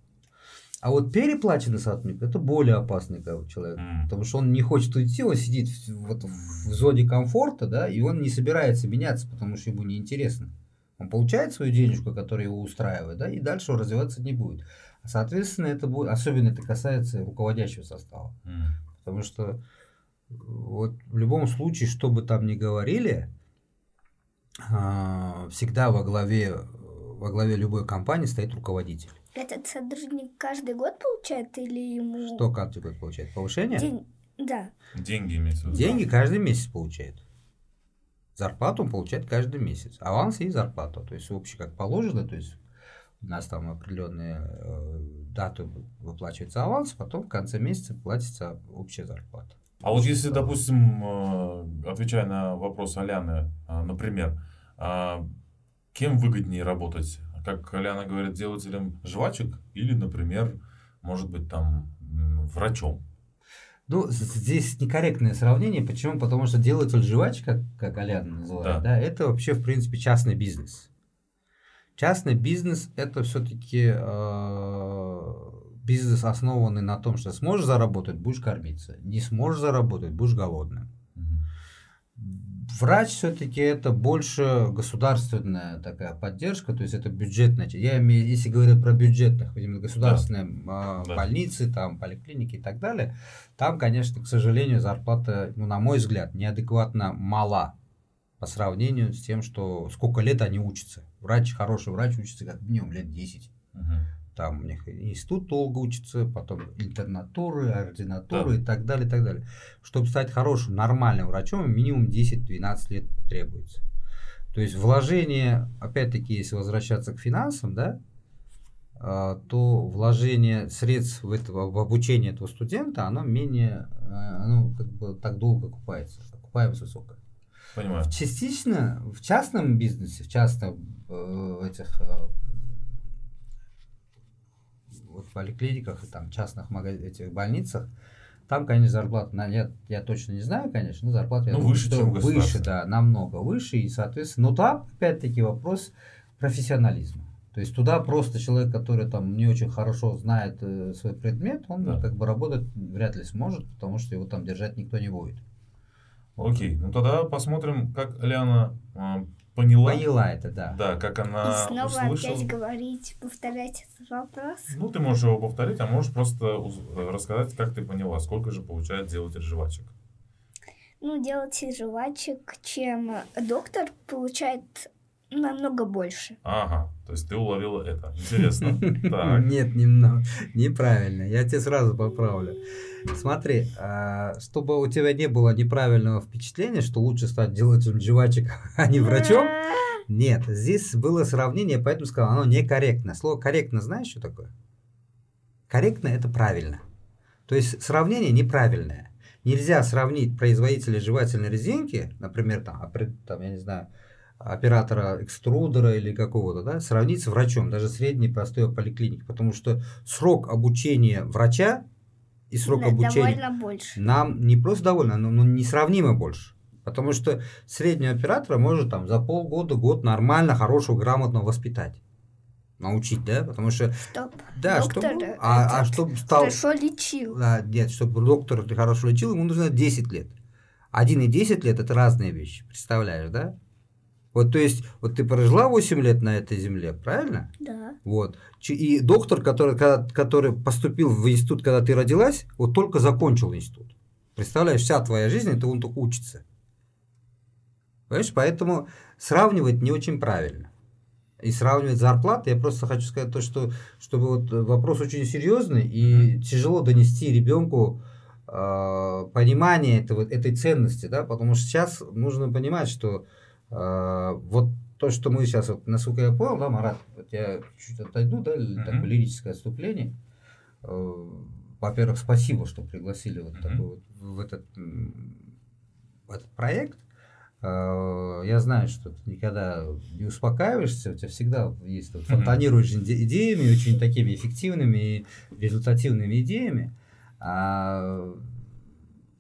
А вот переплаченный сотрудник это более опасный человек. М. Потому что он не хочет уйти, он сидит в, вот в зоне комфорта, да, и он не собирается меняться, потому что ему неинтересно. Он получает свою денежку, которая его устраивает, да, и дальше он развиваться не будет. Соответственно, это будет, особенно это касается руководящего состава. М. Потому что вот в любом случае, что бы там ни говорили, а, всегда во главе, во главе любой компании стоит руководитель. Этот сотрудник каждый год получает или ему... Что каждый год получает? Повышение? День... Да. Деньги виду. Деньги каждый месяц получает. Зарплату он получает каждый месяц. Аванс и зарплату. То есть общий как положено, то есть у нас там определенные э, даты выплачивается аванс, потом в конце месяца платится общая зарплата. А вот если, допустим, э, отвечая на вопрос Аляны, э, например, а, кем выгоднее работать? Как Аляна говорит, делателем жвачек или, например, может быть, там, врачом? Ну, здесь некорректное сравнение. Почему? Потому что делатель жвачек, как, как Аляна называет, Да. да. это вообще, в принципе, частный бизнес. Частный бизнес – это все-таки бизнес, основанный на том, что сможешь заработать – будешь кормиться. Не сможешь заработать – будешь голодным. Врач все-таки это больше государственная такая поддержка, то есть это бюджетная. Я имею, если говорить про бюджетных, именно государственные а, Да. больницы, там поликлиники и так далее, там, конечно, к сожалению, зарплата, ну, на мой взгляд, неадекватно мала по сравнению с тем, что сколько лет они учатся. Врач, хороший врач учится как минимум лет 10. Мгм. Там у них институт долго учится, потом интернатуры, ординатуры Да. и так далее, и так далее. Чтобы стать хорошим, нормальным врачом, минимум 10-12 лет требуется. То есть вложение, опять-таки, если возвращаться к финансам, да, а, то вложение средств в, этого, в обучение этого студента, оно менее, а, оно как бы так долго окупается, окупаемость высокая. Понимаю. Частично в частном бизнесе, в частном э, этих вот поликлиниках и там частных магаз- этих больницах, там, конечно, зарплата, на- я, я точно не знаю, конечно, но зарплата я Ну, думаю, выше, что выше, да, намного выше, и, соответственно, но там, опять-таки, вопрос профессионализма. То есть туда просто человек, который там не очень хорошо знает э, свой предмет, он Да. как бы работать вряд ли сможет, потому что его там держать никто не будет. Окей, ну тогда посмотрим, как Ляна а, поняла. Поняла это, да. Да, как И она снова услышала. опять говорить, повторять этот вопрос. Ну, ты можешь его повторить, а можешь просто уз- э, рассказать, как ты поняла, сколько же получает делатель жвачек. Ну, делать жвачек, чем доктор, получает намного больше. Ага, то есть ты уловила это. Интересно. Нет, немного. Неправильно. Я тебе сразу поправлю. Смотри, а, чтобы у тебя не было неправильного впечатления, что лучше стать делателем жвачек, а не врачом, нет, здесь было сравнение, поэтому сказал, оно некорректно. Слово корректно знаешь, что такое? Корректно это правильно. То есть сравнение неправильное. Нельзя сравнить производителя жевательной резинки, например, там, там, я не знаю, оператора экструдера или какого-то, да, сравнить с врачом, даже средней простой поликлиники, потому что срок обучения врача и срок Да, обучения довольно больше. нам не просто довольно, но, но несравнимо больше. Потому что среднего оператора может там за полгода, год нормально, хорошего, грамотного воспитать. Научить, да? Потому что, Чтоб да, доктор чтобы, а, а чтобы стал, хорошо лечил. да, нет, чтобы доктор хорошо лечил, ему нужно 10 лет. Один и 10 лет это разные вещи, представляешь, да? Вот, то есть, вот ты прожила 8 лет на этой земле, правильно? Да. Вот. И доктор, который, когда- который поступил в институт, когда ты родилась, вот только закончил институт. Представляешь, вся твоя жизнь, это он только учится. Понимаешь, поэтому сравнивать не очень правильно. И сравнивать зарплаты, я просто хочу сказать то, что чтобы вот вопрос очень серьезный и тяжело донести ребенку э, понимание этого, этой ценности, да, потому что сейчас нужно понимать, что э, вот то, что мы сейчас, вот, насколько я понял, да, Марат, вот я чуть отойду, да, или такое лирическое отступление. Э, Во-первых, спасибо, что пригласили вот Мгм. такой вот в этот, в этот проект. Э, Я знаю, что ты никогда не успокаиваешься, у тебя всегда есть вот, фонтанируешь иде- идеями, очень такими эффективными и результативными идеями. А,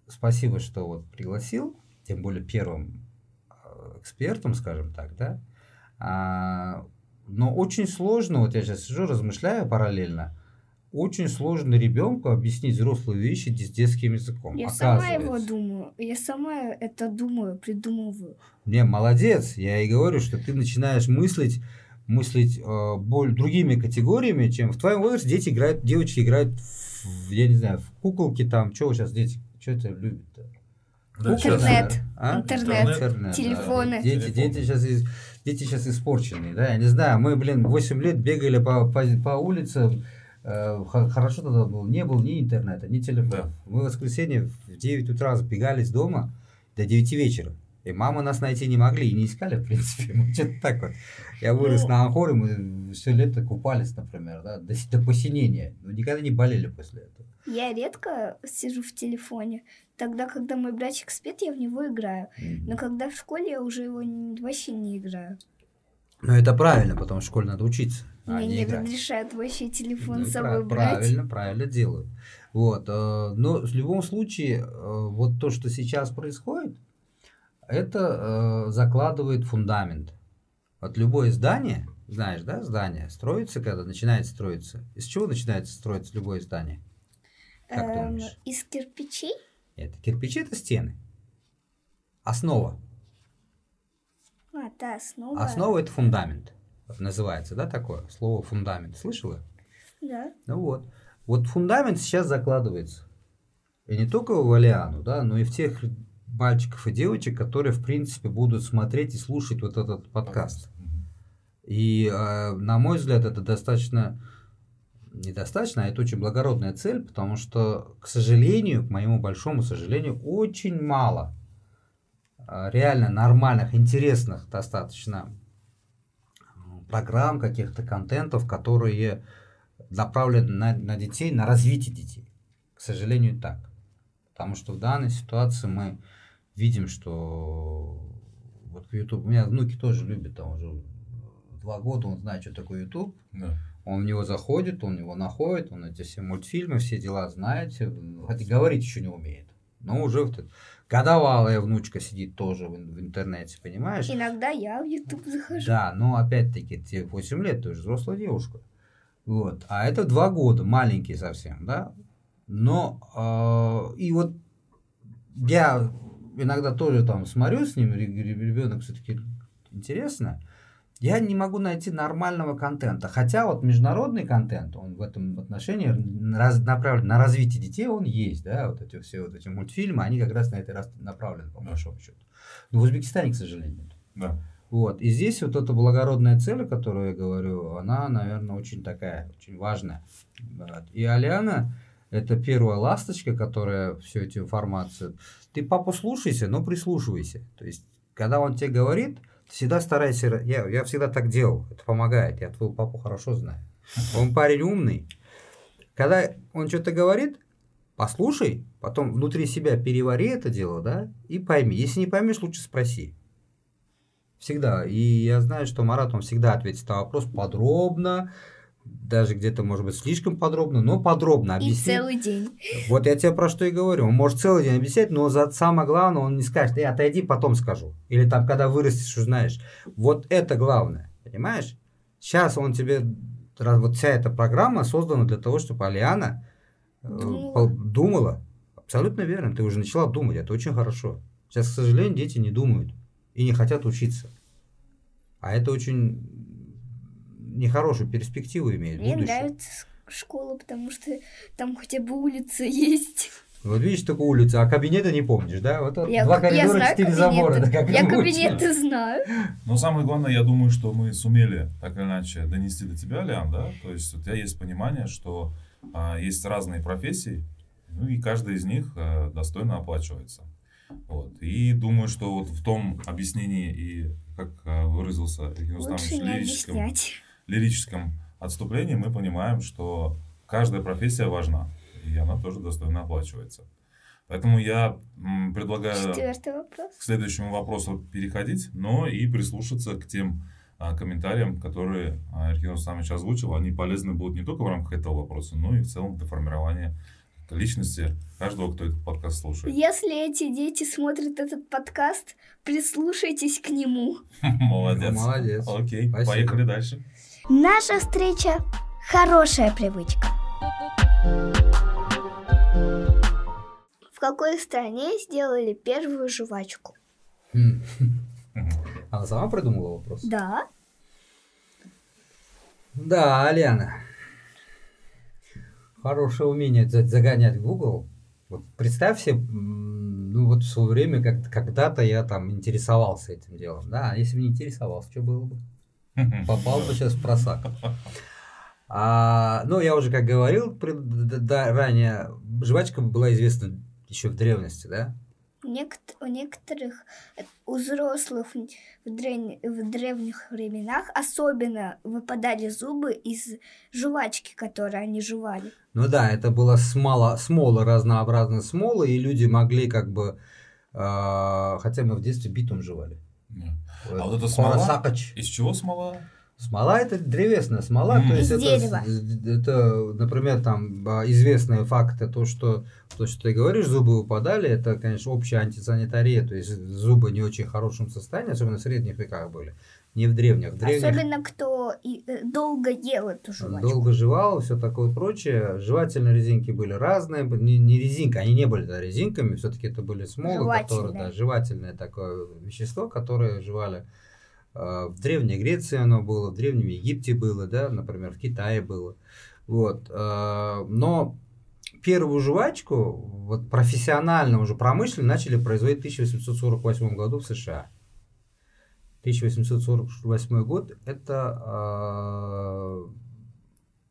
Спасибо, что вот пригласил, тем более первым экспертом, скажем так, да. А, Но очень сложно, вот я сейчас сижу, размышляю параллельно, очень сложно ребенку объяснить взрослые вещи с детским языком. Я сама его думаю. Я сама это думаю, придумываю. Не, молодец. Я и говорю, что ты начинаешь мыслить, мыслить э, боль, другими категориями, чем в твоем возрасте дети играют, девочки играют, в, я не знаю, в куколки там, что сейчас дети, что это любят-то? Да, Интернет. А? Интернет, Интернет, да. телефоны. Дети, Телефон. дети сейчас дети сейчас испорченные, да, я не знаю, мы, блин, 8 лет бегали по, по, по улицам, э, хорошо тогда был, не было ни интернета, ни телефона. Да. Мы в воскресенье в 9 утра сбегали с дома до 9 вечера. И мамы нас найти не могли и не искали, в принципе. Мы что-то так вот. Я вырос Ну. на Анхоре, мы все лето купались, например, да, до, до посинения. Но никогда не болели после этого. Я редко сижу в телефоне. Тогда, когда мой братик спит, я в него играю. Но когда в школе, я уже его вообще не играю. Но это правильно, потому что в школе надо учиться. а Мне не не разрешают вообще телефон Ну, с собой брать. Правильно, правильно делают. Вот, э, но в любом случае, э, вот то, что сейчас происходит, это э, закладывает фундамент. Вот любое здание, знаешь, да, здание строится, когда начинает строиться. Из чего начинается строиться любое здание? Как Эм, думаешь? из кирпичей? Это кирпичи, это стены. Основа. А, да, основа. Основа это фундамент. Называется, да, такое слово фундамент. Слышала? Да. Ну вот. Вот фундамент сейчас закладывается. И не только в Валиану, да, но и в тех мальчиков и девочек, которые, в принципе, будут смотреть и слушать вот этот подкаст. И, э, на мой взгляд, это достаточно, недостаточно, а это очень благородная цель, потому что, к сожалению, к моему большому сожалению, очень мало э, реально нормальных, интересных достаточно э, программ, каких-то контентов, которые направлены на, на детей, на развитие детей. К сожалению, так. Потому что в данной ситуации мы видим, что вот YouTube, у меня внуки тоже любят, там уже два года он знает, что такое YouTube, Да. он в него заходит, он его находит, он эти все мультфильмы, все дела знает, хотя говорить еще не умеет. Ну, уже вот это. Годовалая внучка сидит тоже в, в интернете, понимаешь? Иногда я в YouTube захожу. Да, но опять-таки, тебе 8 лет, ты уже взрослая девушка. Вот. А это 2 года, маленький совсем, да? Но, э, и вот я иногда тоже там смотрю с ним, ребенок все-таки интересно, я не могу найти нормального контента. Хотя вот международный контент, он в этом отношении раз, направлен на развитие детей, он есть, да, вот эти все вот эти мультфильмы, они как раз на это раз направлены, по большому счету. Но в Узбекистане, к сожалению, нет. Да. Вот. И здесь вот эта благородная цель, о которой я говорю, она, наверное, очень такая, очень важная. И Алиана, это первая ласточка, которая всю эту информацию. Ты папу слушайся, но прислушивайся. То есть, когда он тебе говорит, всегда старайся, я, я всегда так делал, это помогает, я твоего папу хорошо знаю. Он парень умный. Когда он что-то говорит, послушай, потом внутри себя перевари это дело, да, и пойми. Если не поймешь, лучше спроси. Всегда. И я знаю, что Марат, он всегда ответит на вопрос подробно, даже где-то, может быть, слишком подробно, но подробно объяснить. И целый день. Вот я тебе про что и говорю. Он может целый день объяснять, но за самое главное он не скажет, ты отойди, потом скажу. Или там, когда вырастешь, узнаешь. Вот это главное, понимаешь? Сейчас он тебе, вот вся эта программа создана для того, чтобы Алиана э, думала. думала. Абсолютно верно, ты уже начала думать, это очень хорошо. Сейчас, к сожалению, дети не думают и не хотят учиться. А это очень нехорошую перспективу имеет. Мне будущее. нравится школа, потому что там хотя бы улица есть. Вот видишь, только улица, а кабинета не помнишь, да? Вот я, два коридора, я четыре забора. Да, как я кабинеты знаю. Но самое главное, я думаю, что мы сумели так или иначе донести до тебя, Лиан, да? То есть у тебя есть понимание, что а, есть разные профессии, ну и каждая из них а, достойно оплачивается. Вот. И думаю, что вот в том объяснении и как а, выразился Евгений Лучше не объяснять лирическом отступлении мы понимаем, что каждая профессия важна, и она тоже достойно оплачивается. Поэтому я предлагаю к следующему вопросу переходить, но и прислушаться к тем а, комментариям, которые а, Эркин Рустамович озвучил. Они полезны будут не только в рамках этого вопроса, но и в целом для формирования личности каждого, кто этот подкаст слушает. Если эти дети смотрят этот подкаст, прислушайтесь к нему. Молодец. Молодец. Окей, Спасибо. поехали дальше. Наша встреча – хорошая привычка. В какой стране сделали первую жвачку? Она сама придумала вопрос? Да. Да, Алена. Хорошее умение загонять в Google. Вот представь себе, ну вот в свое время, как, когда-то я там интересовался этим делом. Да, а если бы не интересовался, что было бы? Попал бы сейчас в просак. А, ну, я уже как говорил да, ранее, жвачка была известна еще в древности, да? Некот у некоторых, у взрослых в, древ... в древних временах особенно выпадали зубы из жвачки, которые они жевали. Ну да, это была смола, смола разнообразная смола, и люди могли как бы, э, хотя мы в детстве битум жевали. А вот это смола? Сакач. Из чего смола? Смола это древесная смола, mm. то есть Из это, дерева. это, например, там а, известные факты, то что, то, что ты говоришь, зубы упадали, это, конечно, общая антисанитария, то есть зубы не очень в хорошем состоянии, особенно в средних веках были, не в древних. В древних особенно кто и, э, долго ел эту жвачку. Долго жевал, все такое прочее. Жевательные резинки были разные, не, не резинка, они не были да, резинками, все-таки это были смолы, которые, да, жевательное такое вещество, которое жевали а, в Древней Греции оно было, в Древнем Египте было, да, например, в Китае было. Вот. А, но первую жвачку вот, профессионально, уже промышленно начали производить в 1848 году в США. 1848 год это э,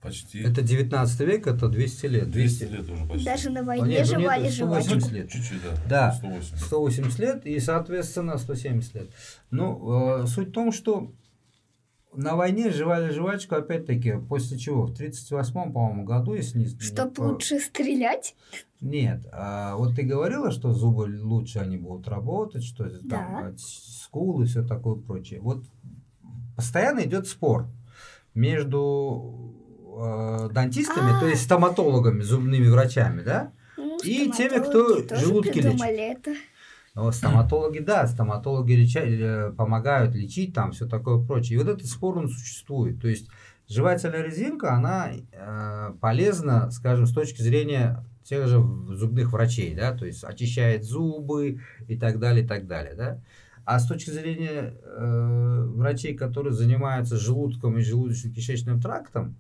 почти это 19 век, это 200 лет. 200, 200 лет уже почти. Даже на войне нет, ну жевали нет, 180 лет. Чуть-чуть, да. Да, 180. 180 лет и, соответственно, 170 лет. Ну, э, суть в том, что на войне жевали жвачку, опять-таки, после чего? В 38-м, по-моему, году, если не... Чтоб лучше стрелять? Нет. А вот ты говорила, что зубы лучше они будут работать, что да. там скулы и все такое прочее. Вот постоянно идет спор между э, дантистами, А-а-а. то есть стоматологами, зубными врачами, да? И теми, кто желудки лечит. это. Но стоматологи, да, стоматологи леча- э, помогают лечить, там все такое прочее. И вот этот спор, он существует. То есть жевательная резинка, она э, полезна, скажем, с точки зрения тех же зубных врачей, да, то есть очищает зубы и так далее, и так далее, да. А с точки зрения э, врачей, которые занимаются желудком и желудочно-кишечным трактом,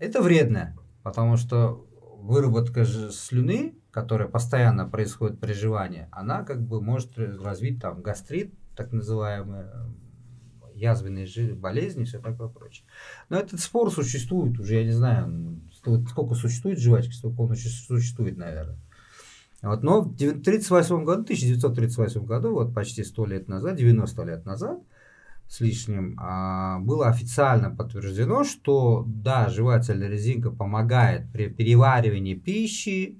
это вредно, потому что выработка слюны, которая постоянно происходит при жевании, она как бы может развить там гастрит, так называемые э, язвенные болезни, все такое прочее. Но этот спор существует уже, я не знаю, сколько существует жвачки, столько он существует, наверное. Вот, но в 1938 году, 1938 году, вот почти 100 лет назад, 90 лет назад, с лишним, а, было официально подтверждено, что да, жевательная резинка помогает при переваривании пищи,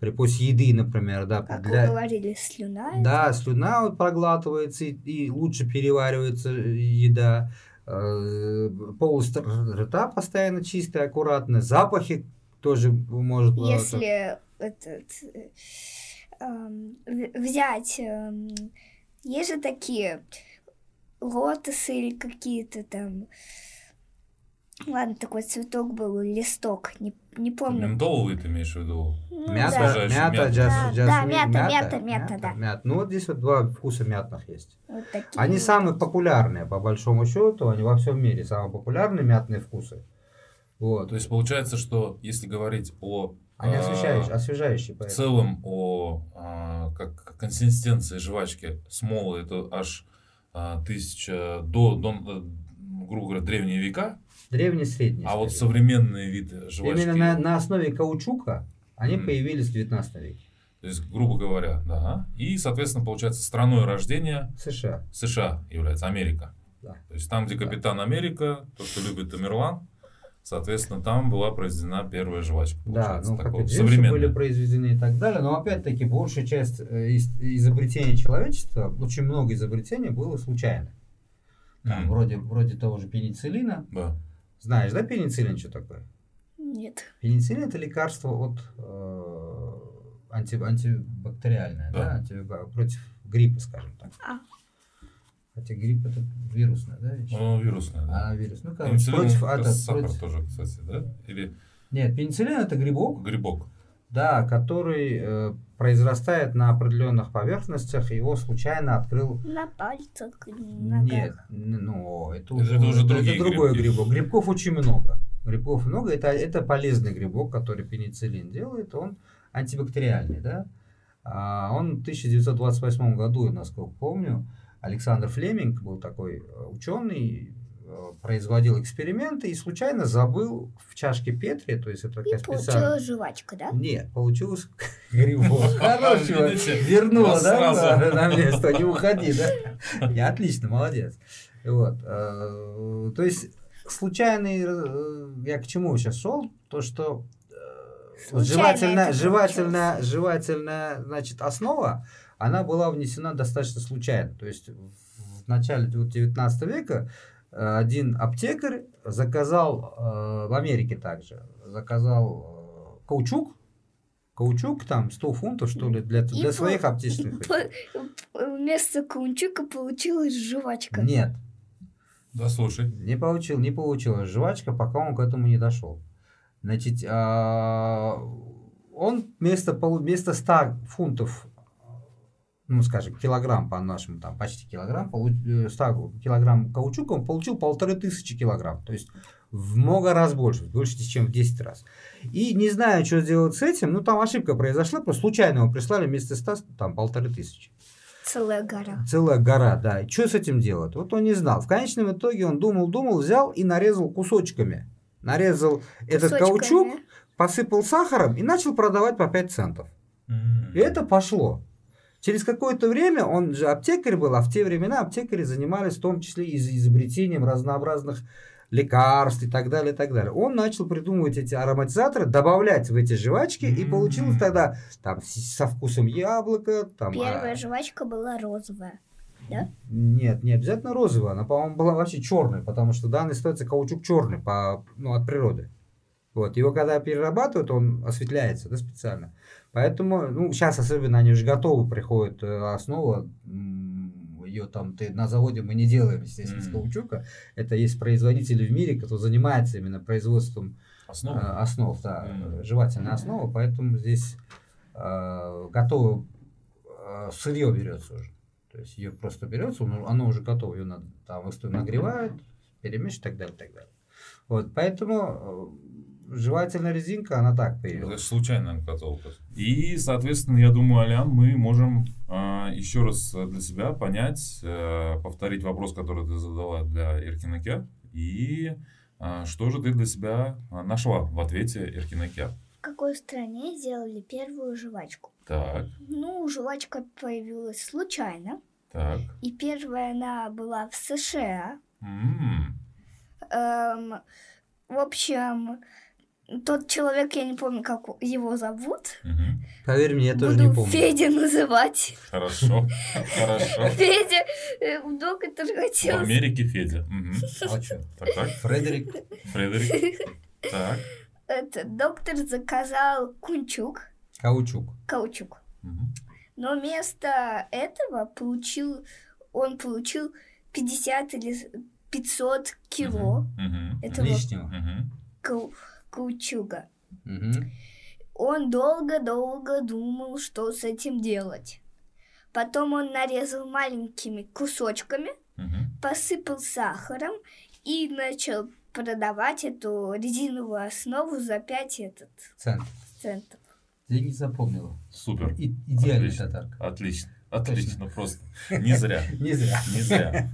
при после еды, например, да, Как для- вы говорили, слюна. это- да, слюна вот проглатывается и, и лучше переваривается еда. Э, Полость рта постоянно чистая, аккуратная. Запахи тоже может... э, Если этот э, эм, взять, эм, есть же такие лотосы или какие-то там. Ладно, такой цветок был, листок, не, не помню. Ментоловый ты имеешь в виду? Ну, Мята, да, мята, мята. джаз- Да, джасмин, да, мята, мята, мята, да. мята. Ну вот здесь вот два вкуса мятных есть. вот такие Они вот. самые популярные, по большому счету, они во всем мире самые популярные мятные вкусы. Вот. То есть получается, что если говорить о А, освежающие, освежающие в поэтому. целом о а, как консистенции жвачки смолы это аж а, тысяча до, до э, грубо говоря древние века, Древние, средние. а вот скорее. современные виды жвачки, Именно на, на основе каучука они Мгм. появились в 19 веке. то есть грубо говоря, да, и соответственно получается страной рождения в США. США является Америка. Да. То есть там, где капитан Америка, то, что любит Тамерлан, соответственно, там была произведена первая жвачка. Да, получается, ну как такого, и джинсы были произведены и так далее. Но опять-таки большая часть э, из- изобретений человечества, очень много изобретений было случайно. Там, Мгм. вроде, вроде того же пенициллина. Да. Знаешь, да, пенициллин что такое? Нет. Пенициллин это лекарство от э, анти, антибактериальное, да, Да. против гриппа, скажем так. А. Хотя грипп это вирусная, да, вещь? Ну, вирусная, да. А вирус, ну короче, Пенициллин против, как это, раз сахар против- тоже, кстати, да? Или Нет, пенициллин это грибок, грибок. да, который э, произрастает на определенных поверхностях, его случайно открыл. На пальцах, на Нет, ну это Это- уже, это уже это другие другой грибки. грибок. Грибков очень много. Грибков много. Это это полезный грибок, который пенициллин делает. Он антибактериальный, да. А он в 1928 году, насколько помню, Александр Флеминг был такой ученый, производил эксперименты и случайно забыл в чашке Петри, то есть это И такая специальная... получилась жвачка, да? Нет, получилось грибок. Хорошего. Вернула, да, на место, не уходи, да? Я отлично, молодец. Вот. э, То есть случайный, э, я к чему сейчас шел, то что э, жевательная, жевательная, жевательная, значит, основа, она была внесена достаточно случайно. То есть в начале вот 19 века э, один аптекарь заказал э, в Америке также заказал э, каучук, каучук там 100 фунтов что ли для, для по- своих аптечных. По- Вместо каучука получилась жвачка. Нет, Да, слушай. не получил, не получилась жвачка, пока он к этому не дошел. Значит, а, он вместо, вместо 100 фунтов, ну, скажем, килограмм по нашему, там, почти килограмм, э, 100 килограмм каучука, он получил полторы тысячи килограмм. То есть в много раз больше, больше, чем в 10 раз. И не знаю, что сделать с этим, ну, там ошибка произошла, просто случайно его прислали вместо 100, там, полторы тысячи. Целая гора. Целая гора, да. И что с этим делать? Вот он не знал. В конечном итоге он думал-думал, взял и нарезал кусочками. Нарезал этот Кусочками. каучук, посыпал сахаром и начал продавать по 5 центов. И это пошло. Через какое-то время, он же аптекарь был, а в те времена аптекари занимались в том числе и изобретением разнообразных лекарств и так далее, и так далее. Он начал придумывать эти ароматизаторы, добавлять в эти жвачки, и М. получилось тогда там со вкусом яблока, там, Первая а, жвачка была розовая. нет, не обязательно розовая, она, по-моему, была вообще черной, потому что данный остается каучук черный по, ну, от природы. Вот, его когда перерабатывают, он осветляется, да, специально. Поэтому, ну, сейчас особенно они уже готовы приходят э, основа, ее там ты на заводе мы не делаем, естественно, из Мгм. каучука. Это есть производители в мире, кто занимается именно производством Основа. э, основ, да, Мгм. жевательная основа, поэтому здесь э, готово э, сырье берется уже. То есть ее просто берется, оно уже готово, ее надо, там нагревают, перемешивают и так далее, и так далее. Вот, поэтому э, жевательная резинка, она так Это появилась. случайная готовка. И, соответственно, я думаю, Алян, мы можем а, еще раз для себя понять, э, повторить вопрос, который ты задала для Иркинакер, и а, что же ты для себя а, нашла в ответе Иркинакер. В какой стране сделали первую жвачку? Так, Ну, жвачка появилась случайно. так. И первая она была в США. М, Эм, в общем, тот человек, я не помню, как его зовут. мгм. Поверь мне, я тоже Буду не помню. Федя называть. Хорошо, хорошо. Федя, э, доктор В хотел... Америке Федя. А? Так, так. Фредерик. Фредерик. Так. Это, доктор заказал кунчук, Каучук. каучук. Но вместо этого получил, он получил 50 или 500 кило этого Лишнего. Каучука. Мгм. Он долго-долго думал, что с этим делать. Потом он нарезал маленькими кусочками, Мгм. посыпал сахаром и начал продавать эту резиновую основу за 5 этот, Центр. центов. Деньги запомнила. Супер. И- идеальный Отлично. татарка. Отлично. Отлично, просто. Не зря. Не зря. Не зря.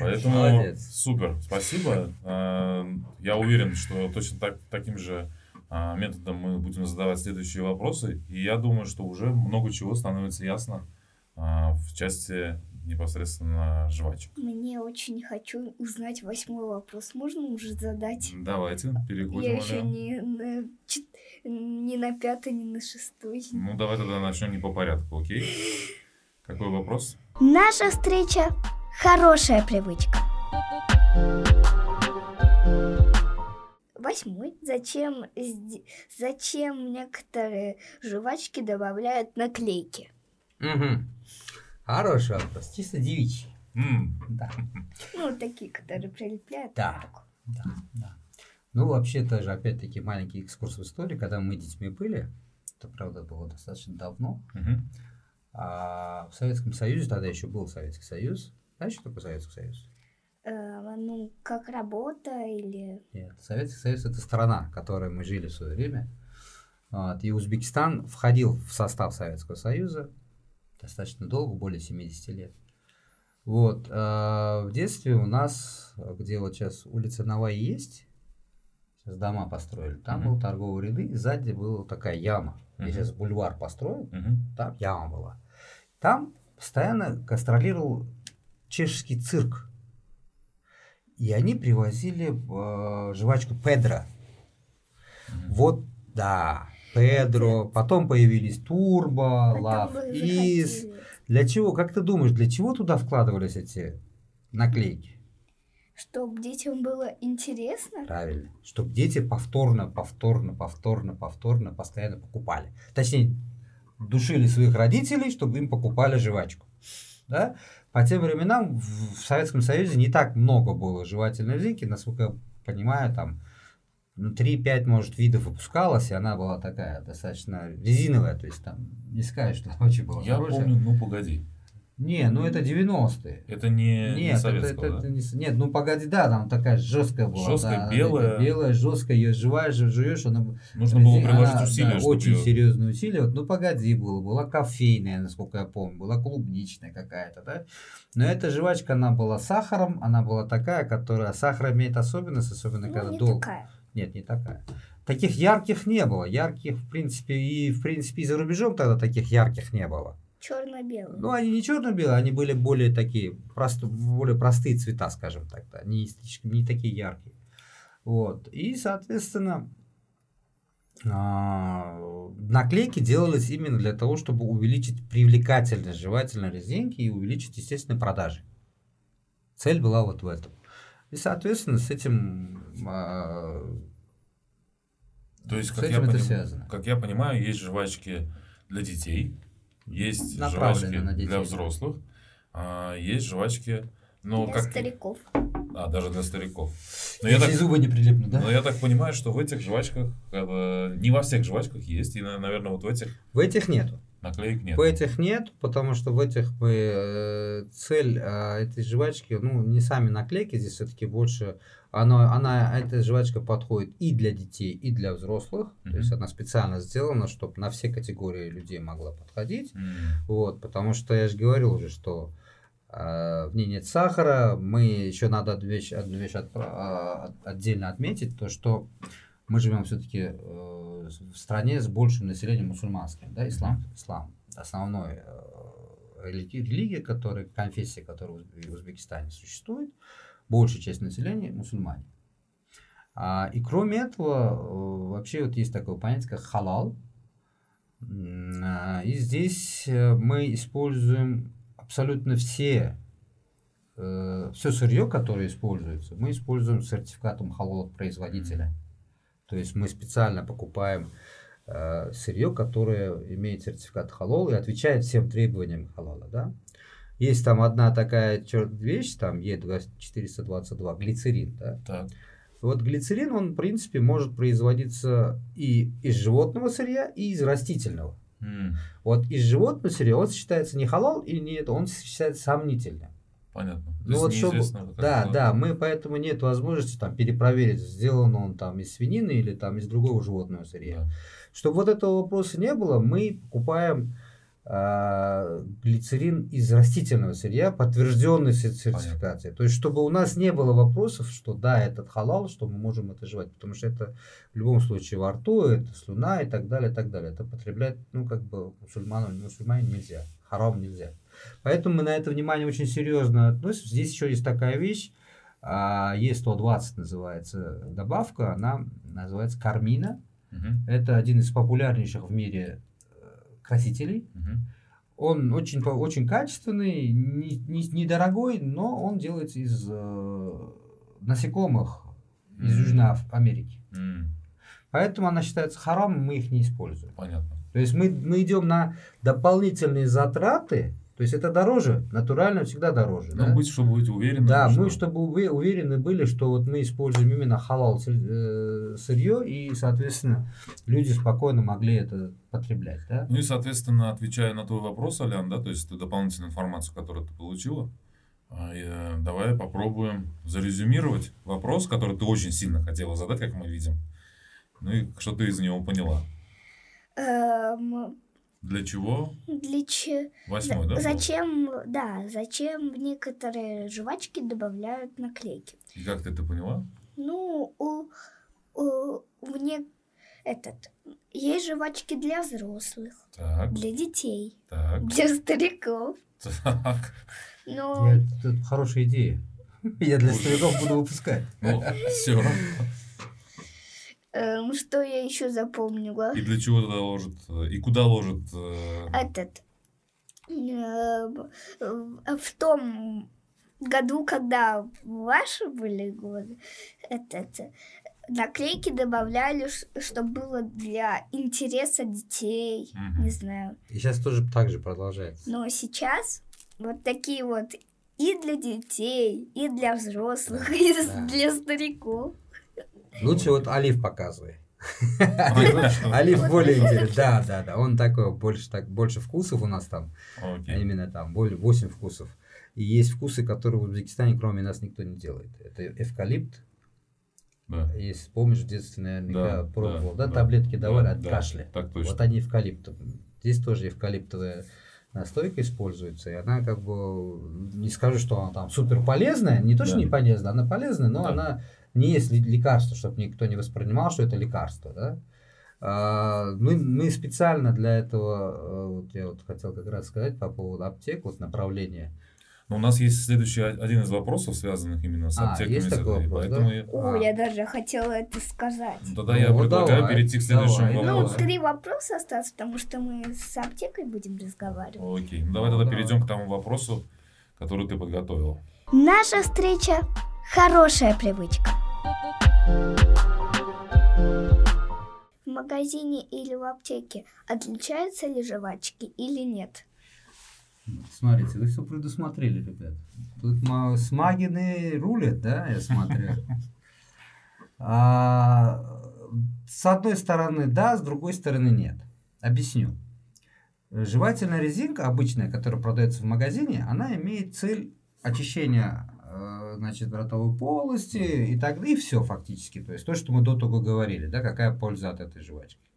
Поэтому Молодец. супер, спасибо. А, Я уверен, что точно так, таким же а, методом мы будем задавать следующие вопросы. И я думаю, что уже много чего становится ясно а, в части непосредственно жвачек. Мне очень хочу узнать восьмой вопрос. Можно уже задать? Давайте переходим. Я еще не на, чет- не на пятый, не на шестой. Ну, давай тогда начнем не по порядку, окей? Какой вопрос? Наша встреча – хорошая привычка. Восьмой. Зачем, зачем некоторые жвачки добавляют наклейки? Мгм. Хороший вопрос. Чисто девичий. М, Да. Ну, такие, которые прилепляют. Да. Да, да. Ну, вообще тоже, опять-таки, маленький экскурс в историю. Когда мы детьми были, это, правда, было достаточно давно, мгм. А в Советском Союзе, тогда еще был Советский Союз. Знаешь, что такое Советский Союз? Э, ну, как работа или... Нет, Советский Союз это страна, в которой мы жили в свое время. Вот, и Узбекистан входил в состав Советского Союза достаточно долго, более 70 лет. Вот, а в детстве у нас, где вот сейчас улица Навай есть, сейчас дома построили, там Мгм. был торговые ряды, и сзади была такая яма, где Мгм. сейчас бульвар построен, Мгм. там яма была. Там постоянно гастролировал чешский цирк. И они привозили э, жвачку Педро. Мгм. Вот, да, Педро. Потом появились Турбо, Потом Лав, Из. Для чего, как ты думаешь, для чего туда вкладывались эти наклейки? Чтоб детям было интересно. Правильно. Чтобы дети повторно, повторно, повторно, повторно, постоянно покупали. Точнее, душили своих родителей, чтобы им покупали жвачку. Да? По тем временам в в Советском Союзе не так много было жевательной резинки, насколько я понимаю, там ну, 3-5, может, видов выпускалось, и она была такая достаточно резиновая, то есть там не скажешь, что очень было Я помню, ну погоди. Не, ну это 90-е. Это не, не Нет, это, советского, это- да? это не нет, ну погоди, да, там такая жесткая была. Жесткая, да, белая. Белая, жесткая, ее жеваешь, жуешь, она... Нужно было приложить она, усилия, да, чтобы очень её- серьезные усилия. Вот, ну погоди, было, была кофейная, насколько я помню, была клубничная какая-то, да. Но эта жвачка, она была сахаром, она была такая, которая... Сахар имеет особенность, особенно Ну, когда не долго. такая. Нет, не такая. Таких ярких не было. Ярких, в принципе, и в принципе и за рубежом тогда таких ярких не было. Черно-белый. Ну, они не черно-белые, они были более такие, просто, более простые цвета, скажем так, да, не, слишком- не такие яркие. Вот. И, соответственно, а, наклейки делались именно для того, чтобы увеличить привлекательность жевательной резинки и увеличить, естественно, продажи. Цель была вот в этом. И, соответственно, с этим а, То есть, С как я, поним- связано. как я понимаю, есть жвачки для детей, есть жвачки на детей, для взрослых, а есть жвачки, ну, Для как... стариков. А, даже для стариков. Но я, Если так, зубы не прилипнут, да? но я так понимаю, что в этих жвачках, э, не во всех жвачках есть, и, наверное, вот в этих В этих нету. наклеек нет. В этих нет, потому что в этих мы э, цель а, этой жвачки, ну, не сами наклейки, здесь все-таки больше, она, она, эта жвачка подходит и для детей, и для взрослых. Мгм. То есть она специально сделана, чтобы на все категории людей могла подходить. М, Вот, потому что я же говорил уже, что а, в ней нет сахара. Мы еще надо одну вещь, одну вещь отпра- а, от- отдельно отметить, то что мы живем все-таки в стране с большим населением мусульманским, да, ислам, ислам основной э, религи- религия, которая, конфессия, которая в Узбекистане существует, большая часть населения мусульмане. А, и кроме этого, э, вообще вот есть такое понятие, как халал. А, И здесь э, мы используем абсолютно все, все сырье, которое используется, мы используем сертификатом халал от производителя. То есть мы специально покупаем э, сырье, которое имеет сертификат халал и отвечает всем требованиям халала. Да? Есть там одна такая чёрт вещь, там Е422, глицерин. Да? Так. Вот глицерин, он, в принципе, может производиться и из животного сырья, и из растительного. М, Вот из животного сырья он считается не халал и не это, он считается сомнительным. Понятно. То Ну вот чтобы, да, это- да, мы поэтому нет возможности там перепроверить, сделан он там из свинины или там из другого животного сырья. Да. Чтобы вот этого вопроса не было, мы покупаем глицерин из растительного сырья, подтвержденный сер- сертификацией. То есть, чтобы у нас не было вопросов, что да, этот халал, что мы можем это жевать, потому что это в любом случае во рту, это слюна и так далее, и так далее. Это потреблять, ну, как бы мусульманам, мусульмане нельзя, харам нельзя. Поэтому мы на это внимание очень серьезно относимся. Здесь еще есть такая вещь, а, Е120 называется добавка, она называется кармина. Мгм, Это один из популярнейших в мире э, красителей. мгм. Он очень, очень качественный, не- не- недорогой, но он делается из э, насекомых из М. Южной Америки. М, Поэтому она считается харамом, мы их не используем. Понятно. То есть мы, мы идем на дополнительные затраты, то есть это дороже, натурально всегда дороже. Ну, да? быть, чтобы быть уверенным. Да, что- мы чтобы уве- уверены были, что вот мы используем именно халал э, сырье, и, соответственно, люди спокойно могли это потреблять. Да? Ну и, соответственно, отвечая на твой вопрос, Алян, да, то есть дополнительную информацию, которую ты получила, а, давай попробуем зарезюмировать вопрос, который ты очень сильно хотела задать, как мы видим. Ну и что ты из него поняла. Для чего? для че... Восьмой, да? был? Зачем, да, зачем в некоторые жвачки добавляют наклейки? И как ты это поняла? Ну, у, у, мне этот есть жвачки для взрослых, Так, для детей, так, для стариков. так. Но Я- это хорошая идея. Я для стариков буду выпускать. Ну, все. Эм, что я еще запомнила? И для чего туда ложат, э, и куда ложат... э, Этот э, в том году, когда ваши были годы, этот э, наклейки добавляли, чтобы было для интереса детей, Мгм. не знаю. И сейчас тоже так же продолжается. Но сейчас вот такие вот и для детей, и для взрослых, и Да. для стариков. Лучше вот олив показывай. Хорошо. Олив более интересный. Да, да, да. Он такой, больше, так, больше вкусов у нас там. а. Именно там, более 8 вкусов. И есть вкусы, которые в Узбекистане, кроме нас, никто не делает. Это эвкалипт. Да. Если помнишь, в детстве наверняка Да, пробовал, да, да, таблетки давали да, от да, кашля. Так точно. Вот они эвкалипт. Здесь тоже эвкалиптовая настойка используется, и она как бы, не скажу, что она там супер полезная, не то, что Да. не полезная, она полезная, но Да. она не есть лекарство, чтобы никто не воспринимал, что это лекарство, да. А, Мы, мы специально для этого, э, вот я вот хотел как раз сказать по поводу аптек, вот направления. Но у нас есть следующий один из вопросов, связанных именно с А, аптеками. есть такой вопрос, поэтому да? я- О, А. я даже хотела это сказать. Ну, тогда Ну, я вот предлагаю давай, перейти к следующему давай, Ну, вопросу. три вопроса осталось, потому что мы с аптекой будем разговаривать. Окей. Ну, давай Ну, тогда давай. перейдем к тому вопросу, который ты подготовил. Наша встреча – хорошая привычка. В магазине или в аптеке отличаются ли жвачки или нет? Смотрите, вы все предусмотрели, ребят. Тут ма- смагины рулят, да, я смотрю. А, с одной стороны да, с другой стороны нет. Объясню. Жевательная резинка обычная, которая продается в магазине, она имеет цель очищения значит, ротовой полости и так и все фактически. То есть то, что мы до того говорили, да, какая польза от этой жвачки.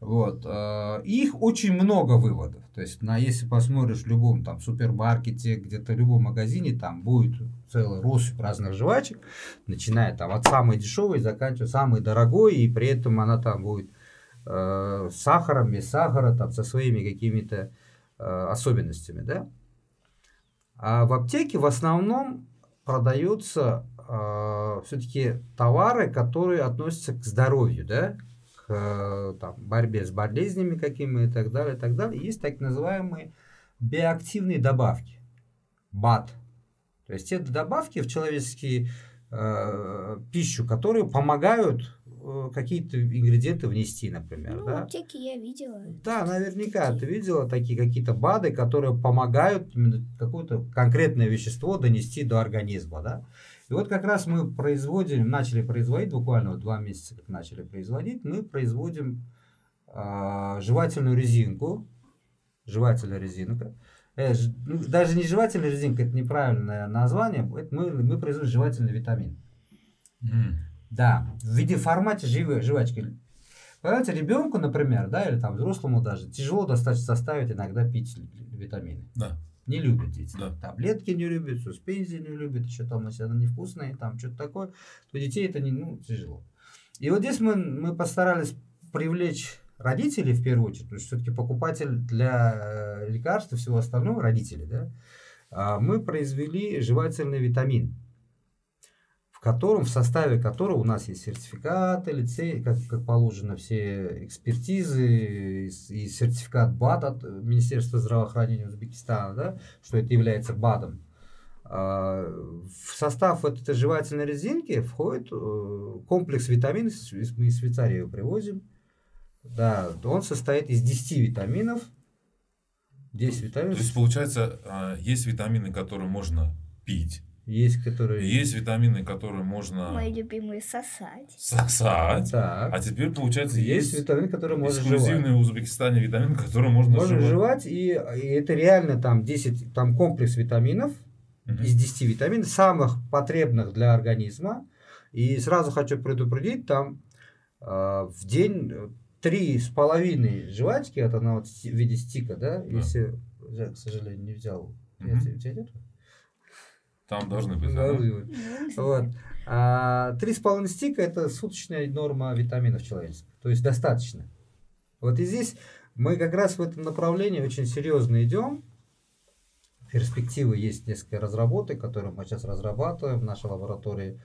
Вот. э, Их очень много выводов. То есть, на, если посмотришь в любом там супермаркете, где-то в любом магазине, там будет целый россыпь разных жвачек, начиная там от самой дешевой, заканчивая самой дорогой, и при этом она там будет э, сахаром, без сахара, там со своими какими-то э, особенностями, да. А в аптеке в основном продаются все-таки товары, которые относятся к здоровью, да, к э, там, борьбе с болезнями какими и так далее, и так далее. Есть так называемые биоактивные добавки, БАД. То есть это добавки в человеческие э, пищу, которые помогают э, какие-то ингредиенты внести, например. Ну, да? аптеке я видела. Да, наверняка ты видела такие какие-то БАДы, которые помогают какое-то конкретное вещество донести до организма, да. И вот как раз мы производим, начали производить, буквально вот два месяца как начали производить, мы производим а, жевательную резинку, жевательная резинка. Э, ж- ну, даже не жевательная резинка, это неправильное название, это мы, мы производим жевательный витамин. М. Да, в виде формате живы, жвачки. Понимаете, ребенку, например, да, или там взрослому даже, тяжело достаточно составить иногда пить витамины. Да. Не любят дети. Да. Таблетки не любят, суспензии не любят, еще там, если она невкусная, там что-то такое, то детей это не, ну, тяжело. И вот здесь мы, мы постарались привлечь родителей в первую очередь, потому что все-таки покупатель для э, лекарств и всего остального родители, да, А мы произвели жевательный витамин, котором, в составе которого у нас есть сертификаты, лицей, как, как положено, все экспертизы и, сертификат БАД от Министерства здравоохранения Узбекистана, да, что это является БАДом. А, В состав вот этой жевательной резинки входит э, комплекс витаминов, мы из Швейцарии его привозим. Да, он состоит из 10 витаминов. 10 То витаминов. есть, получается, а, есть витамины, которые можно пить, Есть, которые... есть витамины, которые можно Мои любимые сосать. сосать, Так. а теперь, получается, есть есть витамины, которые можно жевать. эксклюзивный в Узбекистане витамин, который можно, Можно жевать. жевать, и, и это реально там 10, там комплекс витаминов, Мгм. из 10 витаминов, самых потребных для организма. И сразу хочу предупредить, там э, в день три с половиной жвачки, это она вот в виде стика, да, если, я, к сожалению, не взял. Я Мгм. тебе- у тебя нет? Там должны быть. Да, да? вот. А три с половиной стика это суточная норма витаминов человеческих. То есть достаточно. Вот и здесь мы как раз в этом направлении очень серьезно идем. Перспективы есть несколько разработок, которые мы сейчас разрабатываем в нашей лаборатории.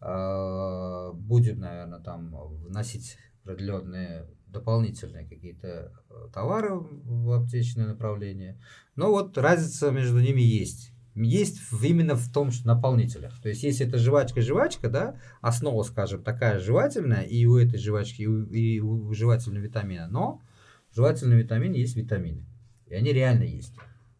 А, Будем, наверное, там вносить определенные дополнительные какие-то э, товары в аптечное направление. Но вот разница между ними есть. Есть в- именно в том, что наполнителях. То есть, если это жвачка-жвачка, да, основа, скажем, такая жевательная, и у этой жвачки, и у, и у жевательного витамина, но в жевательном витамине есть витамины. И они реально есть.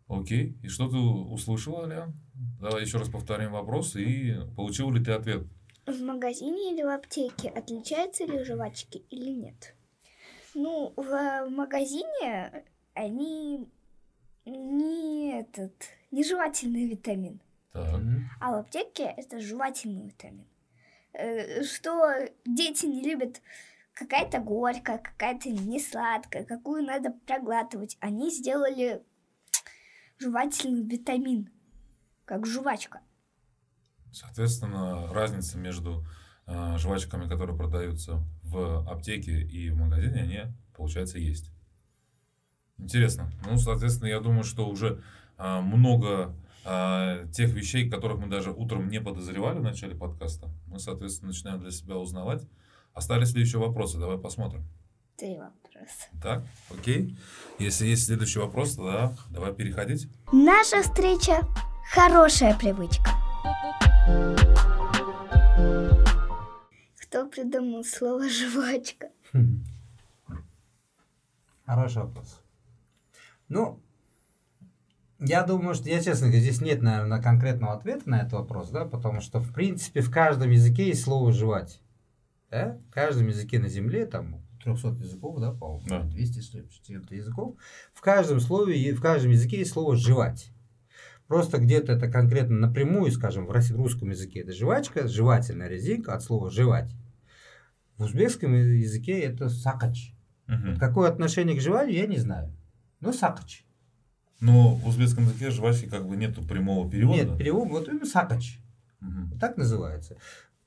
Окей. И что ты услышала, Аля? Давай еще раз повторим вопрос. И получил ли ты ответ? В магазине или в аптеке отличаются ли жвачки или нет? Ну, в магазине они не этот, не жевательный витамин, Так. а в аптеке это жевательный витамин. Э, Что дети не любят какая-то горькая, какая-то не сладкая, какую надо проглатывать. Они сделали жевательный витамин, как жвачка. Соответственно, разница между э, жвачками, которые продаются в аптеке и в магазине, они, получается, есть. Интересно. Ну, соответственно, я думаю, что уже много э, тех вещей, которых мы даже утром не подозревали в начале подкаста, мы, соответственно, начинаем для себя узнавать. Остались ли еще вопросы? Давай посмотрим. Три вопроса. Так, окей. Если есть следующий вопрос, тогда давай переходить. Наша встреча – хорошая привычка. Кто придумал слово «жвачка»? Хороший вопрос. Ну, я думаю, что я честно говорю, здесь нет, наверное, конкретного ответа на этот вопрос, да, потому что, в принципе, в каждом языке есть слово «жевать». Да? В каждом языке на Земле, там, 300 языков, да, по-моему, Да. 200 с чем-то языков, в каждом слове, в каждом языке есть слово «жевать». Просто где-то это конкретно напрямую, скажем, в русском языке это жвачка, жевательная резинка от слова «жевать». В узбекском языке это сакач. Мгм. Какое отношение к жеванию, я не знаю. Ну, сакач. Но в узбекском языке жвачки как бы нету прямого перевода. Нет, перевод, вот именно сакач. Вот так называется.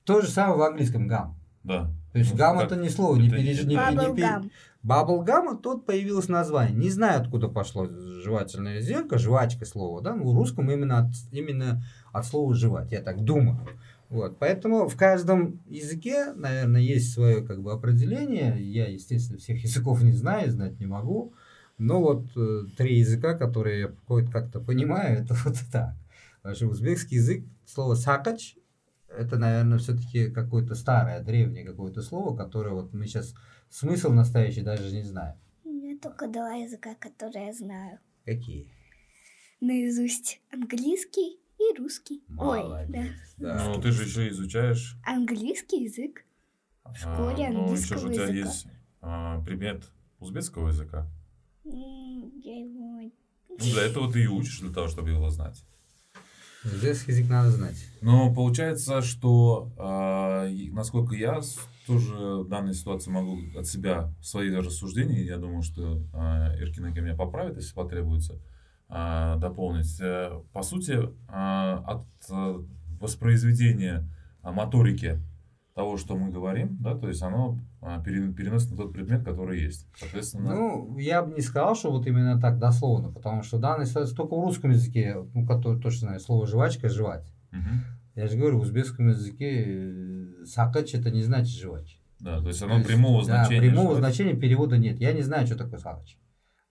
То же самое в английском гам. Да. То есть Ну, гам как- это не слово, не это переж... не- не- не Баблгам. Баблгам, тут появилось название. Не знаю, откуда пошло жевательная резинка, жвачка слово, да, но в русском именно от, именно от слова жевать, я так думаю. Вот, поэтому в каждом языке, наверное, есть свое как бы определение. Я, естественно, всех языков не знаю, знать не могу. Но вот э, три языка, которые я как-то понимаю, это вот так. Потому что узбекский язык, слово сакач, это, наверное, все-таки какое-то старое, древнее какое-то слово, которое вот мы сейчас смысл настоящий даже не знаем. У меня только два языка, которые я знаю. Какие? Наизусть английский и русский. Ой, Молодец, да. да. Ну, ты же еще изучаешь. Английский язык. В школе а, ну, еще английского же у тебя языка. есть а, предмет узбекского языка. Я его... Ну, для этого ты и учишь, для того, чтобы его знать. Узбекский язык надо знать. Но получается, что, и насколько я тоже в данной ситуации могу от себя свои рассуждения, я думаю, что а, Иркинега меня поправит, если потребуется, а, дополнить. Э, По сути, а, от э, воспроизведения моторики того, что мы говорим, да, то есть оно переносит на тот предмет, который есть. Соответственно, Ну, я бы не сказал, что вот именно так дословно, потому что в данной ситуации только в русском языке, ну, который точно знаю, слово жвачка жевать. мгм. Я же говорю, в узбекском языке э, сакач это не значит жевать. да, то есть То оно есть, прямого да, значения. прямого жевать. значения перевода нет. Я не знаю, что такое сакач.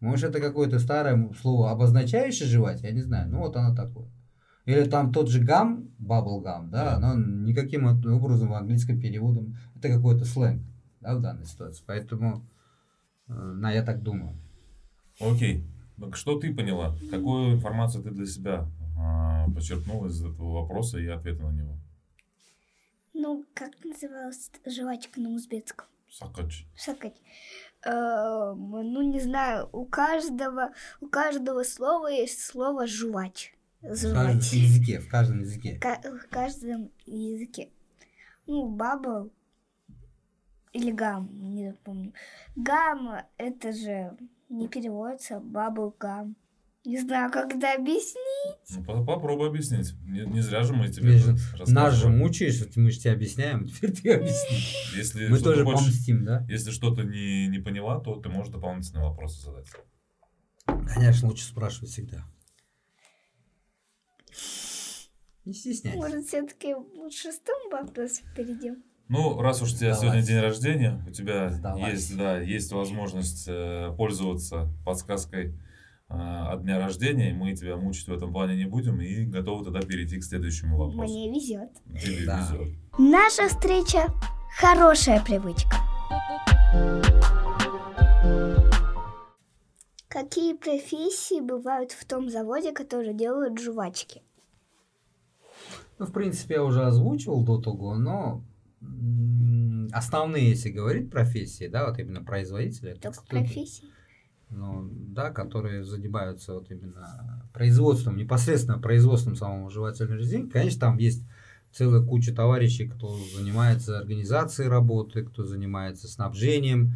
Может, это какое-то старое слово, обозначающее жевать, я не знаю. Ну, вот оно такое. Или там тот же гам, бабл гам, да, Да. оно никаким образом в английском переводом, это какой-то сленг, да, в данной ситуации. Поэтому, э, на, я так думаю. Окей. Так что ты поняла? Какую информацию ты для себя а, почерпнула из этого вопроса и ответа на него? Ну, как называлась жвачка на узбекском? Сакач. Шакать. Эм, ну, не знаю, у каждого, у каждого слова есть слово жвач. В каждом языке, в каждом языке. В каждом языке. Ну, bubble или gum, не помню. Gum это же не переводится, bubble gum. Не знаю, как это объяснить. Ну, по- попробуй объяснить. Не, не зря же мы тебе же- Нас же мучаешь, вот мы же тебе объясняем, теперь ты объясни. Если Мы тоже хочешь- помстим, да? Если что-то не, не поняла, то ты можешь дополнительные вопросы задать. Конечно, лучше спрашивать всегда. Не стесняйся. Может, все-таки к шестому вопросу перейдем? Ну, раз уж у тебя Давай. сегодня день рождения, у тебя есть, да, есть возможность э, пользоваться подсказкой э, от дня рождения, и мы тебя мучить в этом плане не будем, и готовы тогда перейти к следующему вопросу. Мне везет. Тебе Да. везет. Наша встреча – хорошая привычка. Какие профессии бывают в том заводе, который делают жвачки? Ну, в принципе, я уже озвучивал до того, но основные, если говорить профессии, да, вот именно производители, Только профессии. ну, да, которые занимаются вот именно производством, непосредственно производством самого жевательной резинки. Конечно, там есть целая куча товарищей, кто занимается организацией работы, кто занимается снабжением,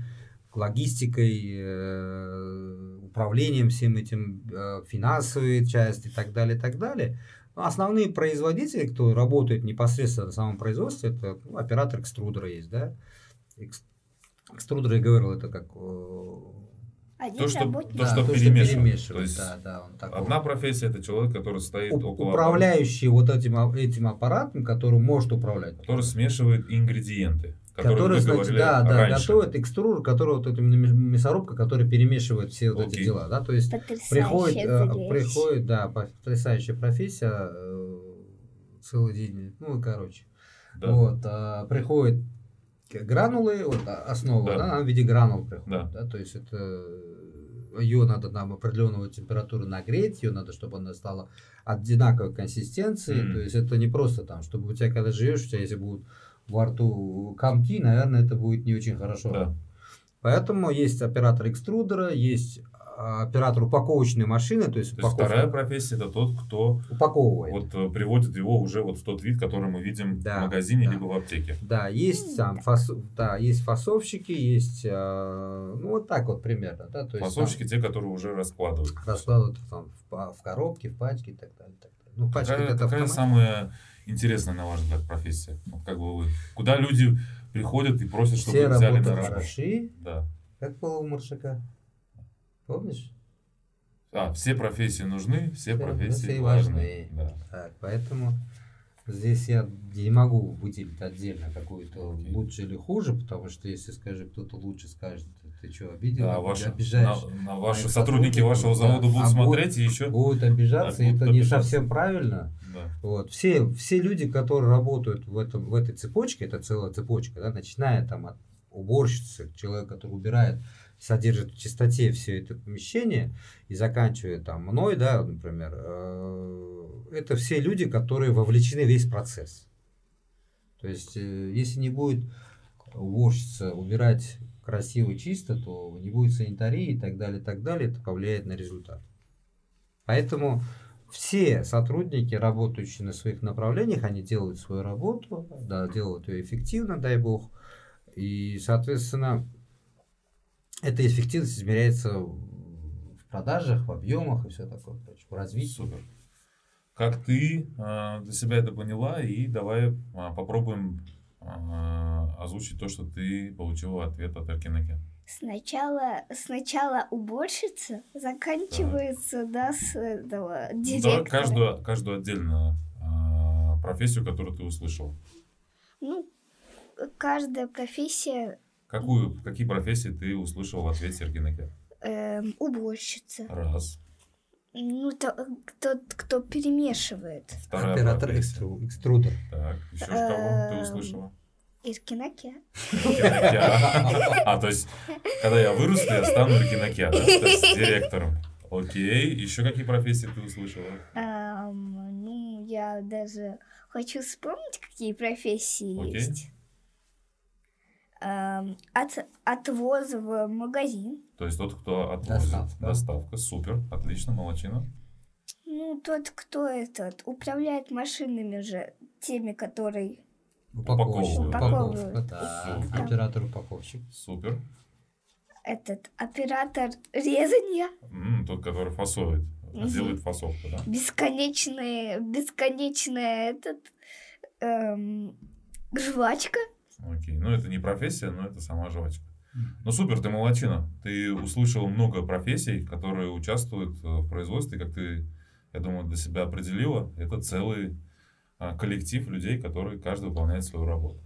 логистикой, э, управлением всем этим, э, финансовой части и так далее, и так далее. Но основные производители, кто работает непосредственно на самом производстве, это ну, оператор экструдера есть, да. Экс- Экструдер, я говорил, это как э, Один То, что- работник. то, да, что то, перемешивать. что перемешивать. То есть да, да, он такой. Одна профессия это человек, который стоит У- около управляющий вот этим, а- этим аппаратом, который может управлять. который смешивает ингредиенты, которые значит, да, да, раньше. готовит экструдер, который вот эта мясорубка, который перемешивает все вот эти Окей. дела, да, то есть Потрясающая приходит, э, приходит, да, потрясающая профессия, э, целый день, ну, короче, Да. вот, а, приходит гранулы, вот а, основа, Да. да. она в виде гранул приходит, Да. да. то есть это ее надо там определенную температуру нагреть, ее надо, чтобы она стала одинаковой консистенции. Мгм. То есть это не просто там, чтобы у тебя, когда живешь, у тебя если будут во рту комки, наверное, это будет не очень хорошо. Да. Поэтому есть оператор экструдера, есть а, оператор упаковочной машины, то есть, То есть вторая профессия это тот, кто упаковывает. вот э, приводит его уже вот в тот вид, который мы видим Да, в магазине да. либо в аптеке. Да, есть там фас... да, есть фасовщики, есть а, ну вот так вот примерно, да, то есть Фасовщики те, которые уже раскладывают. там раскладывают там в, в коробки, в пачки и так далее. так далее. Ну, пачки Какая, это какая автомат. самая интересная, на ваш взгляд, профессия? Вот как бы вы, куда люди приходят и просят, чтобы Все взяли на работу? хороши, Да. как было у Маршака. Помнишь? А, все профессии нужны, все Все профессии профессии важны. важны. Да. Так, поэтому здесь я не могу выделить отдельно какую-то Окей. лучше или хуже, потому что если скажи, кто-то лучше скажет, ты что, обидел, Да, ваши, обижаешь. на, на ваши сотрудники вашего да. завода будут А смотреть и еще. Будут обижаться, Да, и будут это не обижаться. совсем правильно. Да. Вот. Все, все люди, которые работают в, этом, в этой цепочке, это целая цепочка, да, начиная там от уборщицы, человека, который убирает, содержит в чистоте все это помещение, и заканчивая там мной, да, например, э, это все люди, которые вовлечены в весь процесс. То есть, э, если не будет уборщица убирать красиво чисто, то не будет санитарии и так далее, и так далее, это повлияет на результат. Поэтому все сотрудники, работающие на своих направлениях, они делают свою работу, да, делают ее эффективно, дай бог. И, соответственно, эта эффективность измеряется в продажах, в объемах и все такое прочее, в развитии. Супер. Как ты а, для себя это поняла, и давай а, попробуем озвучить то, что ты получила ответ от Эркинаки. Сначала, сначала уборщица, заканчивается, да, с этого Ну, директора. Давай каждую, каждую отдельно а, профессию, которую ты услышал. Ну, каждая профессия Какую, какие профессии ты услышал в ответе Эркинаки? эм, уборщица. Раз. Ну, то, тот, кто перемешивает. Вторая Оператор экстру- экструдер. Так, еще кого ты Эм, услышала? Иркинаке. Рикинакя. А, то есть, когда я вырасту, я стану Рикинакя, да? То есть, директором. Окей. Еще какие профессии ты услышала? Эм, ну, я даже хочу вспомнить, какие профессии есть. От, отвоз в магазин. То есть, тот, кто отвозит. Доставка. Доставка. Супер. Отлично. Молодчина. Ну, тот, кто этот, управляет машинами же, теми, которые... Упаковывают. Упаковка, Упаковывают. да. Оператор-упаковщик. Супер. Этот оператор резания, М, тот, который фасует. Мгм. Делает фасовку, да? бесконечная, бесконечная этот, эм, жвачка. Окей. Ну, это не профессия, но это сама жвачка. Ну, супер, ты молодчина. Ты услышал много профессий, которые участвуют э, в производстве, как ты, я думаю, для себя определила. Это целый а, коллектив людей, которые каждый выполняет свою работу.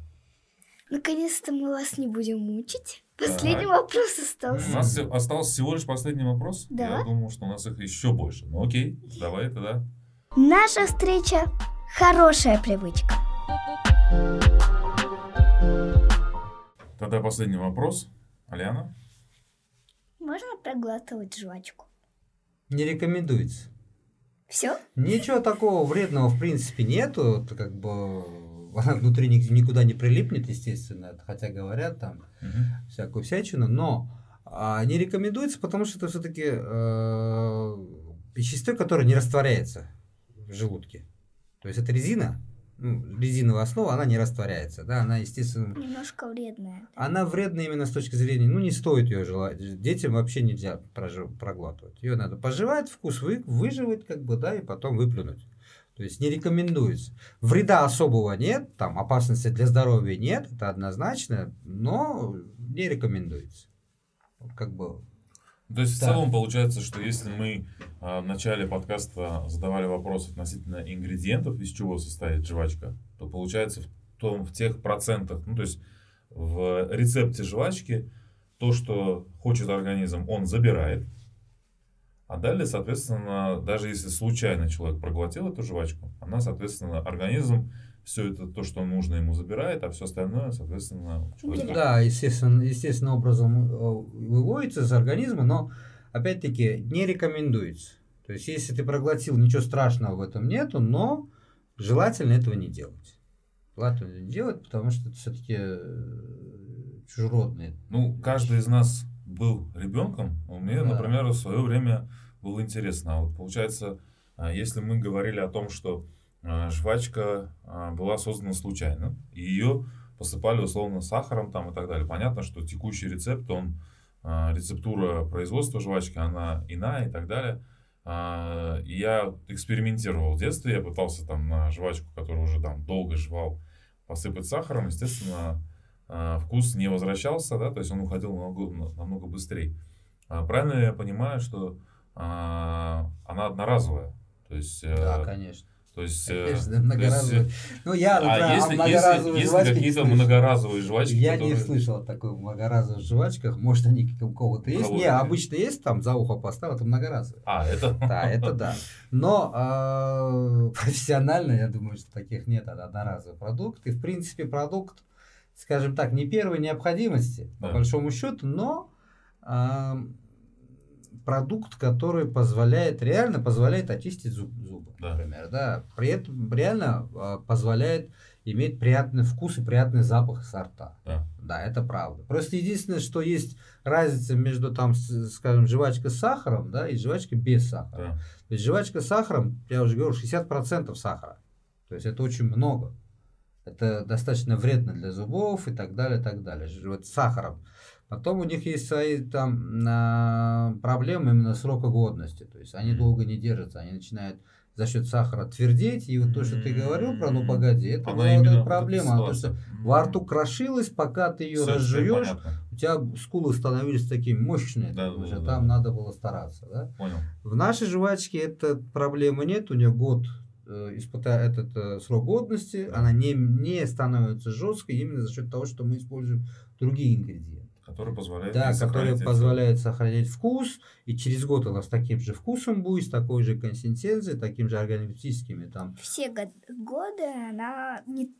Наконец-то мы вас не будем мучить. Последний Так. вопрос У остался. нас все- остался всего лишь последний вопрос. Да. Я думал, что у нас их еще больше. Ну, окей, давай тогда. Наша встреча – хорошая привычка. Тогда последний вопрос. Аляна? Можно проглатывать жвачку? Не рекомендуется. Все? Ничего такого вредного в принципе нету. Это как бы она внутри ни- никуда не прилипнет, естественно. Хотя говорят там Мгм. всякую всячину, но а, не рекомендуется, потому что это все-таки вещество, которое не растворяется в желудке. То есть это резина, ну, резиновая основа, она не растворяется, да, она, естественно, Немножко вредная. она вредна именно с точки зрения, ну, не стоит ее желать. Детям вообще нельзя прожи- проглатывать. Ее надо пожевать, вкус вы, выживать, как бы, да, и потом выплюнуть. То есть не рекомендуется. Вреда особого нет, там опасности для здоровья нет, это однозначно, но не рекомендуется. Как бы То есть, в Да. целом, получается, что если мы а, в начале подкаста задавали вопрос относительно ингредиентов, из чего состоит жвачка, то получается в, том, в тех процентах, ну, то есть в рецепте жвачки то, что хочет организм, он забирает. А далее, соответственно, даже если случайно человек проглотил эту жвачку, она, соответственно, организм все это, то, что нужно, ему забирает, а все остальное, соответственно, человек... Да, естественно, естественным образом э, выводится из организма, но опять-таки, не рекомендуется. То есть, если ты проглотил, ничего страшного в этом нету, но желательно этого не делать. Желательно не делать, потому что это все-таки чужеродные. Ну, каждый из нас был ребенком. Мне, да. например, в свое время было интересно. А вот получается, а, если мы говорили о том, что а, жвачка а, была создана случайно, и ее посыпали условно сахаром там и так далее. Понятно, что текущий рецепт, он рецептура производства жвачки, она иная и так далее. Я экспериментировал в детстве, я пытался там на жвачку, которую уже там долго жевал, посыпать сахаром. Естественно, вкус не возвращался, да, то есть он уходил намного, намного быстрее. Правильно я понимаю, что она одноразовая? То есть, да, конечно. То есть, Конечно, многоразовые. есть, ну, я а про если, многоразовые если, жвачки какие-то многоразовые жвачки, Я которые... не слышал о такой многоразовых жвачках. Может, они у кого-то есть. Не, обычно есть там за ухо поставил, это многоразовые. А, это? Да, это да. Но э, профессионально, я думаю, что таких нет, это одноразовый продукт. И, в принципе, продукт, скажем так, не первой необходимости, да. по большому счету, но э, продукт, который позволяет, реально позволяет очистить зуб, зубы, да. например, да, при этом реально э, позволяет иметь приятный вкус и приятный запах со рта. Да. да, это правда. Просто единственное, что есть разница между, там, скажем, жвачкой с сахаром, да, и жвачкой без сахара. Да. То есть жвачка с сахаром, я уже говорил, 60% сахара. То есть это очень много. Это достаточно вредно для зубов и так далее, и так далее. Вот с сахаром. Потом у них есть свои там а, проблемы именно срока годности. То есть они долго не держатся, они начинают за счет сахара твердеть. И вот то, что ты говорил про ну погоди, это Она была вот проблема. Вот то, что во рту крошилась, пока ты ее разжуешь, у тебя скулы становились такими мощные, да, да, да, там да. надо было стараться. Да? Понял. В нашей жвачке этой проблемы нет, у нее год э, испытая этот э, срок годности, она не, не становится жесткой именно за счет того, что мы используем другие ингредиенты. Который позволяет Да, который позволяет сохранять вкус, и через год она с таким же вкусом будет, с такой же консистенцией, таким же органическими там. Все годы она не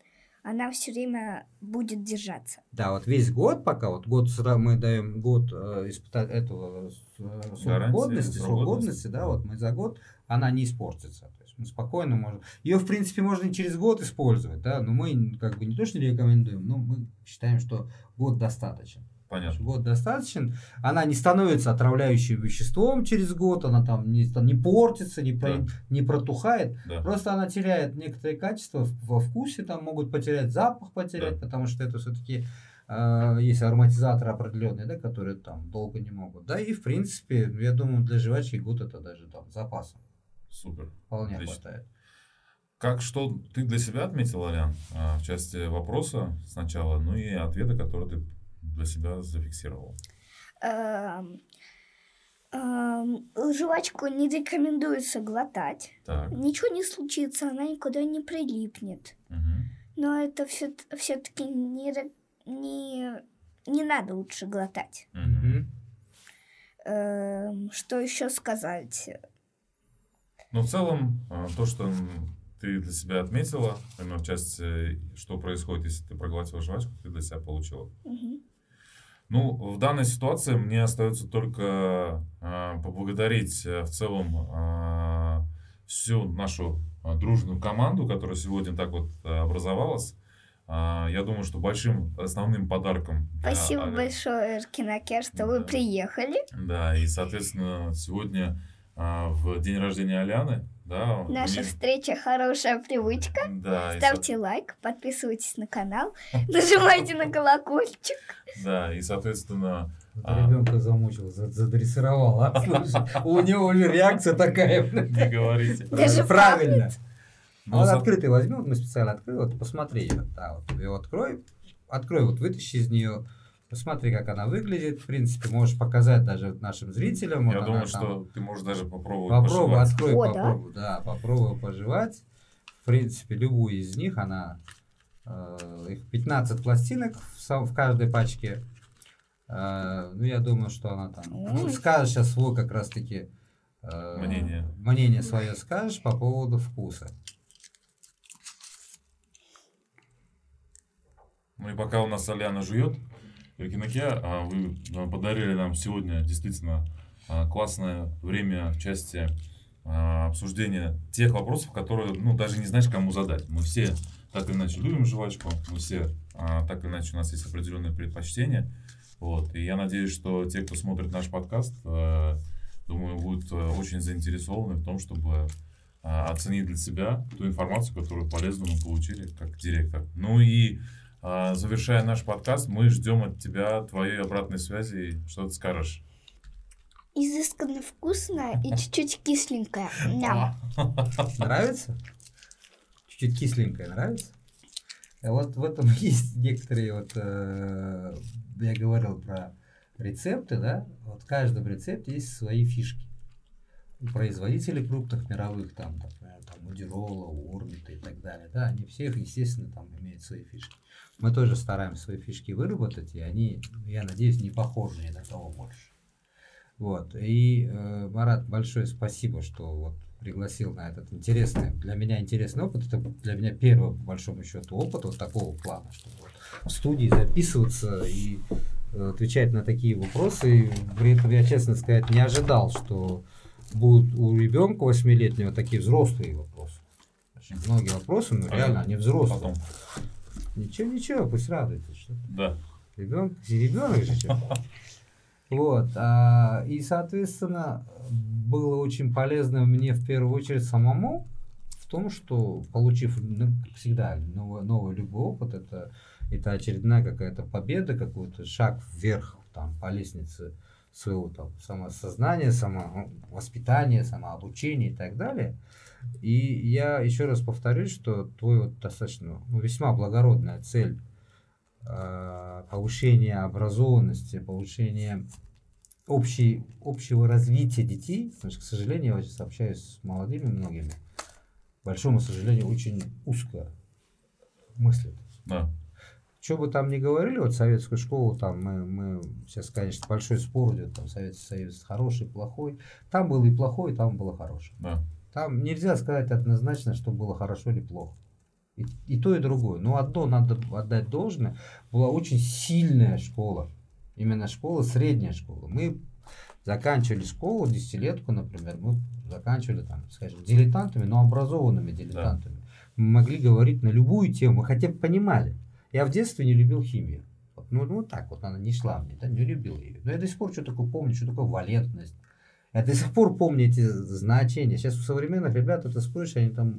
она все время будет держаться. Да, вот весь год, пока вот год мы даем год э, испытать этого э, срок годности, срок годности, да, вот мы за год она не испортится. То есть мы спокойно можем. Ее, в принципе, можно и через год использовать, да, но мы как бы не то, что не рекомендуем, но мы считаем, что год достаточно. Понятно. Год достаточен. Она не становится отравляющим веществом через год, она там не, не портится, не, да. про, не протухает. Да. Просто она теряет некоторые качества во вкусе, там могут потерять запах, потерять, да. потому что это все-таки э, есть ароматизаторы определенные, да, которые там долго не могут. Да, и в принципе, я думаю, для жвачки год это даже там запасом. Супер. Вполне Отлично. хватает. Как что ты для себя отметил, Алян, а, в части вопроса сначала, ну и ответа, который ты для себя зафиксировал? Эм, эм, жвачку не рекомендуется глотать. Так. Ничего не случится, она никуда не прилипнет. Угу. Но это все, все-таки не, не, не надо лучше глотать. Угу. Что еще сказать? Ну, в целом, э, то, что ты для себя отметила, именно в части, что происходит, если ты проглотила жвачку, ты для себя получила. Угу. Ну, в данной ситуации мне остается только э, поблагодарить э, в целом э, всю нашу э, дружную команду, которая сегодня так вот э, образовалась. Я думаю, что большим основным подарком... Спасибо для... большое, Кинокер, что да. вы приехали. Да, и, соответственно, сегодня в день рождения Аляны да, Наша мне... встреча хорошая привычка. Да, Ставьте и... лайк, подписывайтесь на канал, нажимайте на колокольчик. Да, и соответственно. А... Ребенка замучил, задрессировал, а? у него уже реакция такая. Не говорите. Даже правильно. Ну, он открытый возьми, вот мы специально открыли, вот посмотри, да, вот ее открой, открой, вот вытащи из нее Посмотри, как она выглядит. В принципе, можешь показать даже нашим зрителям. Я вот думаю, что там... ты можешь даже попробовать Попробуй, пожевать. открой, О, попробуй. Да? да, попробуй пожевать. В принципе, любую из них, она... Э, их 15 пластинок в, в каждой пачке. Э, ну, я думаю, что она там... Ну, скажешь сейчас свой как раз-таки... Э, мнение. Мнение свое скажешь по поводу вкуса. Ну и пока у нас Аляна жует, А вы а, подарили нам сегодня действительно а, классное время в части а, обсуждения тех вопросов, которые, ну, даже не знаешь, кому задать. Мы все так или иначе любим жвачку, мы все так или иначе у нас есть определенные предпочтения. Вот. И я надеюсь, что те, кто смотрит наш подкаст, э, думаю, будут э, очень заинтересованы в том, чтобы оценить для себя ту информацию, которую полезную мы получили как директор. Ну и завершая наш подкаст, мы ждем от тебя твоей обратной связи. Что ты скажешь? Изысканно вкусная и чуть-чуть кисленькая. Нравится? Чуть-чуть кисленькая нравится? А Вот в этом есть некоторые вот, э, я говорил про рецепты, да, вот в каждом рецепте есть свои фишки. У производителей крупных мировых, там, например, там, у Дирола, у Орбита и так далее, да, они всех, естественно, там имеют свои фишки. Мы тоже стараемся свои фишки выработать, и они, я надеюсь, не похожи ни на кого больше. Вот. И, э, Марат, большое спасибо, что вот пригласил на этот интересный, для меня интересный опыт. Это для меня первый, по большому счету, опыт вот такого плана, чтобы вот в студии записываться и э, отвечать на такие вопросы. И при этом я, честно сказать, не ожидал, что будут у ребенка восьмилетнего такие взрослые вопросы. Очень Многие вопросы, ну реально, они взрослые. Потом. Ничего, ничего, пусть радуется. Что Да. Ребенок, ребенок же. Вот, а, и, соответственно, было очень полезно мне в первую очередь самому в том, что получив ну, всегда новый, новый любой опыт, это, это очередная какая-то победа, какой-то шаг вверх там, по лестнице своего там, самосознания, самовоспитания, самообучения и так далее. И я еще раз повторюсь, что твой вот достаточно, ну, весьма благородная цель э, повышения образованности, повышения общей, общего развития детей, потому что, к сожалению, я сейчас общаюсь с молодыми многими, к большому сожалению, очень узко мыслят. Да. Что бы там ни говорили, вот советскую школу, там мы, мы сейчас, конечно, большой спор идет, там Советский Союз хороший, плохой. Там было и плохое, и там было хорошее. Да. Там нельзя сказать однозначно, что было хорошо или плохо. И, и то, и другое. Но одно надо отдать должное. Была очень сильная школа. Именно школа, средняя школа. Мы заканчивали школу, десятилетку, например, мы заканчивали, там, скажем, дилетантами, но образованными дилетантами. Мы могли говорить на любую тему, хотя бы понимали. Я в детстве не любил химию. Вот, ну, ну, вот так вот она не шла мне, да, не любил ее. Но я до сих пор что такое помню, что такое валентность. Я до сих пор помню эти значения. Сейчас у современных ребят это спросишь, они там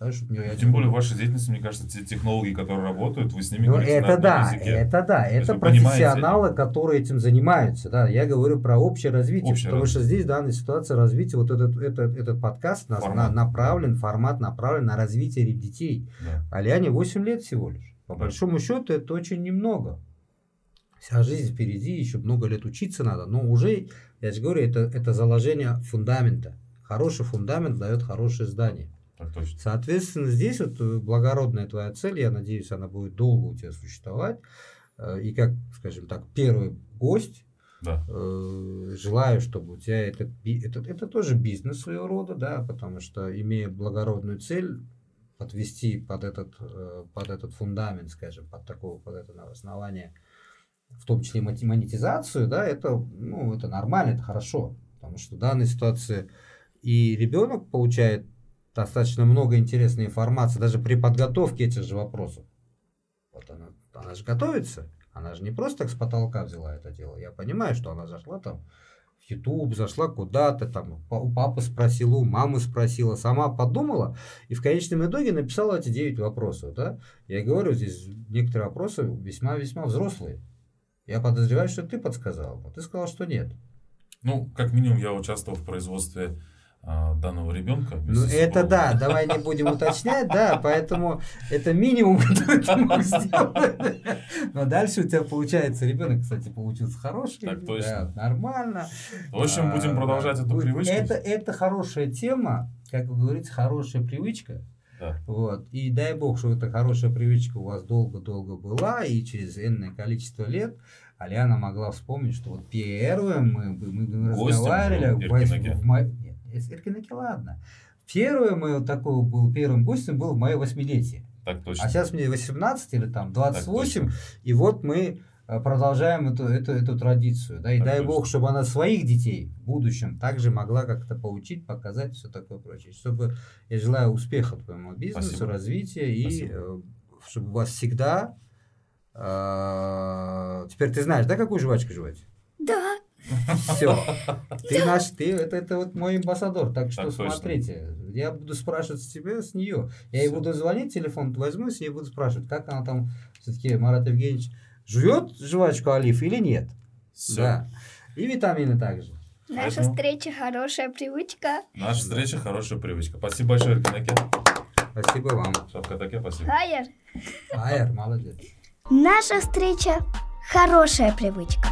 скажут, что я Тем более в вашей деятельности, мне кажется, те технологии, которые работают, вы с ними Ну, говорите на это одном да, языке. это да, это профессионалы, которые этим занимаются, да. Я говорю про общее развитие, Общее потому что здесь в данной ситуации развитие, вот этот, этот, этот подкаст на- Формат. на- направлен, формат направлен на развитие детей. Да. Аляне 8 лет всего лишь. По большому счету это очень немного. Вся жизнь впереди, еще много лет учиться надо, но уже, я же говорю, это, это заложение фундамента. Хороший фундамент дает хорошее здание. Так точно. Соответственно, здесь вот э, благородная твоя цель, я надеюсь, она будет долго у тебя существовать. Э, И как, скажем так, первый гость, Да. э, желаю, чтобы у тебя это, это, это тоже бизнес своего рода, да, потому что имея благородную цель, подвести под этот, э, под этот фундамент, скажем, под такого, под это основание, в том числе монетизацию, да, это, ну, это нормально, это хорошо, потому что в данной ситуации и ребенок получает достаточно много интересной информации, даже при подготовке этих же вопросов. Вот она, она же готовится, она же не просто так с потолка взяла это дело. Я понимаю, что она зашла там YouTube, зашла куда-то, там у папы спросила, у мамы спросила, сама подумала и в конечном итоге написала эти 9 вопросов. Да? Я говорю, здесь некоторые вопросы весьма-весьма взрослые. Я подозреваю, что ты подсказал, но ты сказал, что нет. Ну, как минимум, я участвовал в производстве данного ребенка. Ну, это да, давай не будем уточнять, да, поэтому это минимум, который ты мог сделать. Но дальше у тебя получается, ребенок, кстати, получился хороший. Так точно. да, нормально. В общем, будем А, продолжать да, эту будет. привычку. Это, это хорошая тема, как вы говорите, хорошая привычка. Да. Вот. И дай бог, что эта хорошая привычка у вас долго-долго была, и через энное количество лет Аляна могла вспомнить, что вот первым мы, мы, разговаривали в в из Эркинаки ладно. Первое мое такое был первым гостем был в мое восьмилетие. Так точно. А сейчас мне 18 или там 28, точно. и вот мы э, продолжаем эту, эту, эту традицию. Да, и Так дай точно. бог, чтобы она своих детей в будущем также могла как-то поучить, показать, все такое прочее. Чтобы я желаю успеха твоему бизнесу, Спасибо. развития и Спасибо. э, чтобы у вас всегда... э, теперь ты знаешь, да, какую жвачку жевать? Да. Все. Ты наш, ты, это, это вот мой амбассадор. Так что Так точно. смотрите, я буду спрашивать с тебя, с нее. Я ей Всё. буду звонить, телефон возьму, с ней буду спрашивать, как она там, все-таки Марат Евгеньевич, жует жвачку олив или нет. Всё. Да. И витамины также. Наша Поэтому- встреча хорошая привычка. Наша встреча хорошая привычка. Спасибо большое, Эркинаке. Спасибо вам. Шапкатаке, спасибо. Хайер. Айер, молодец. Наша встреча хорошая привычка.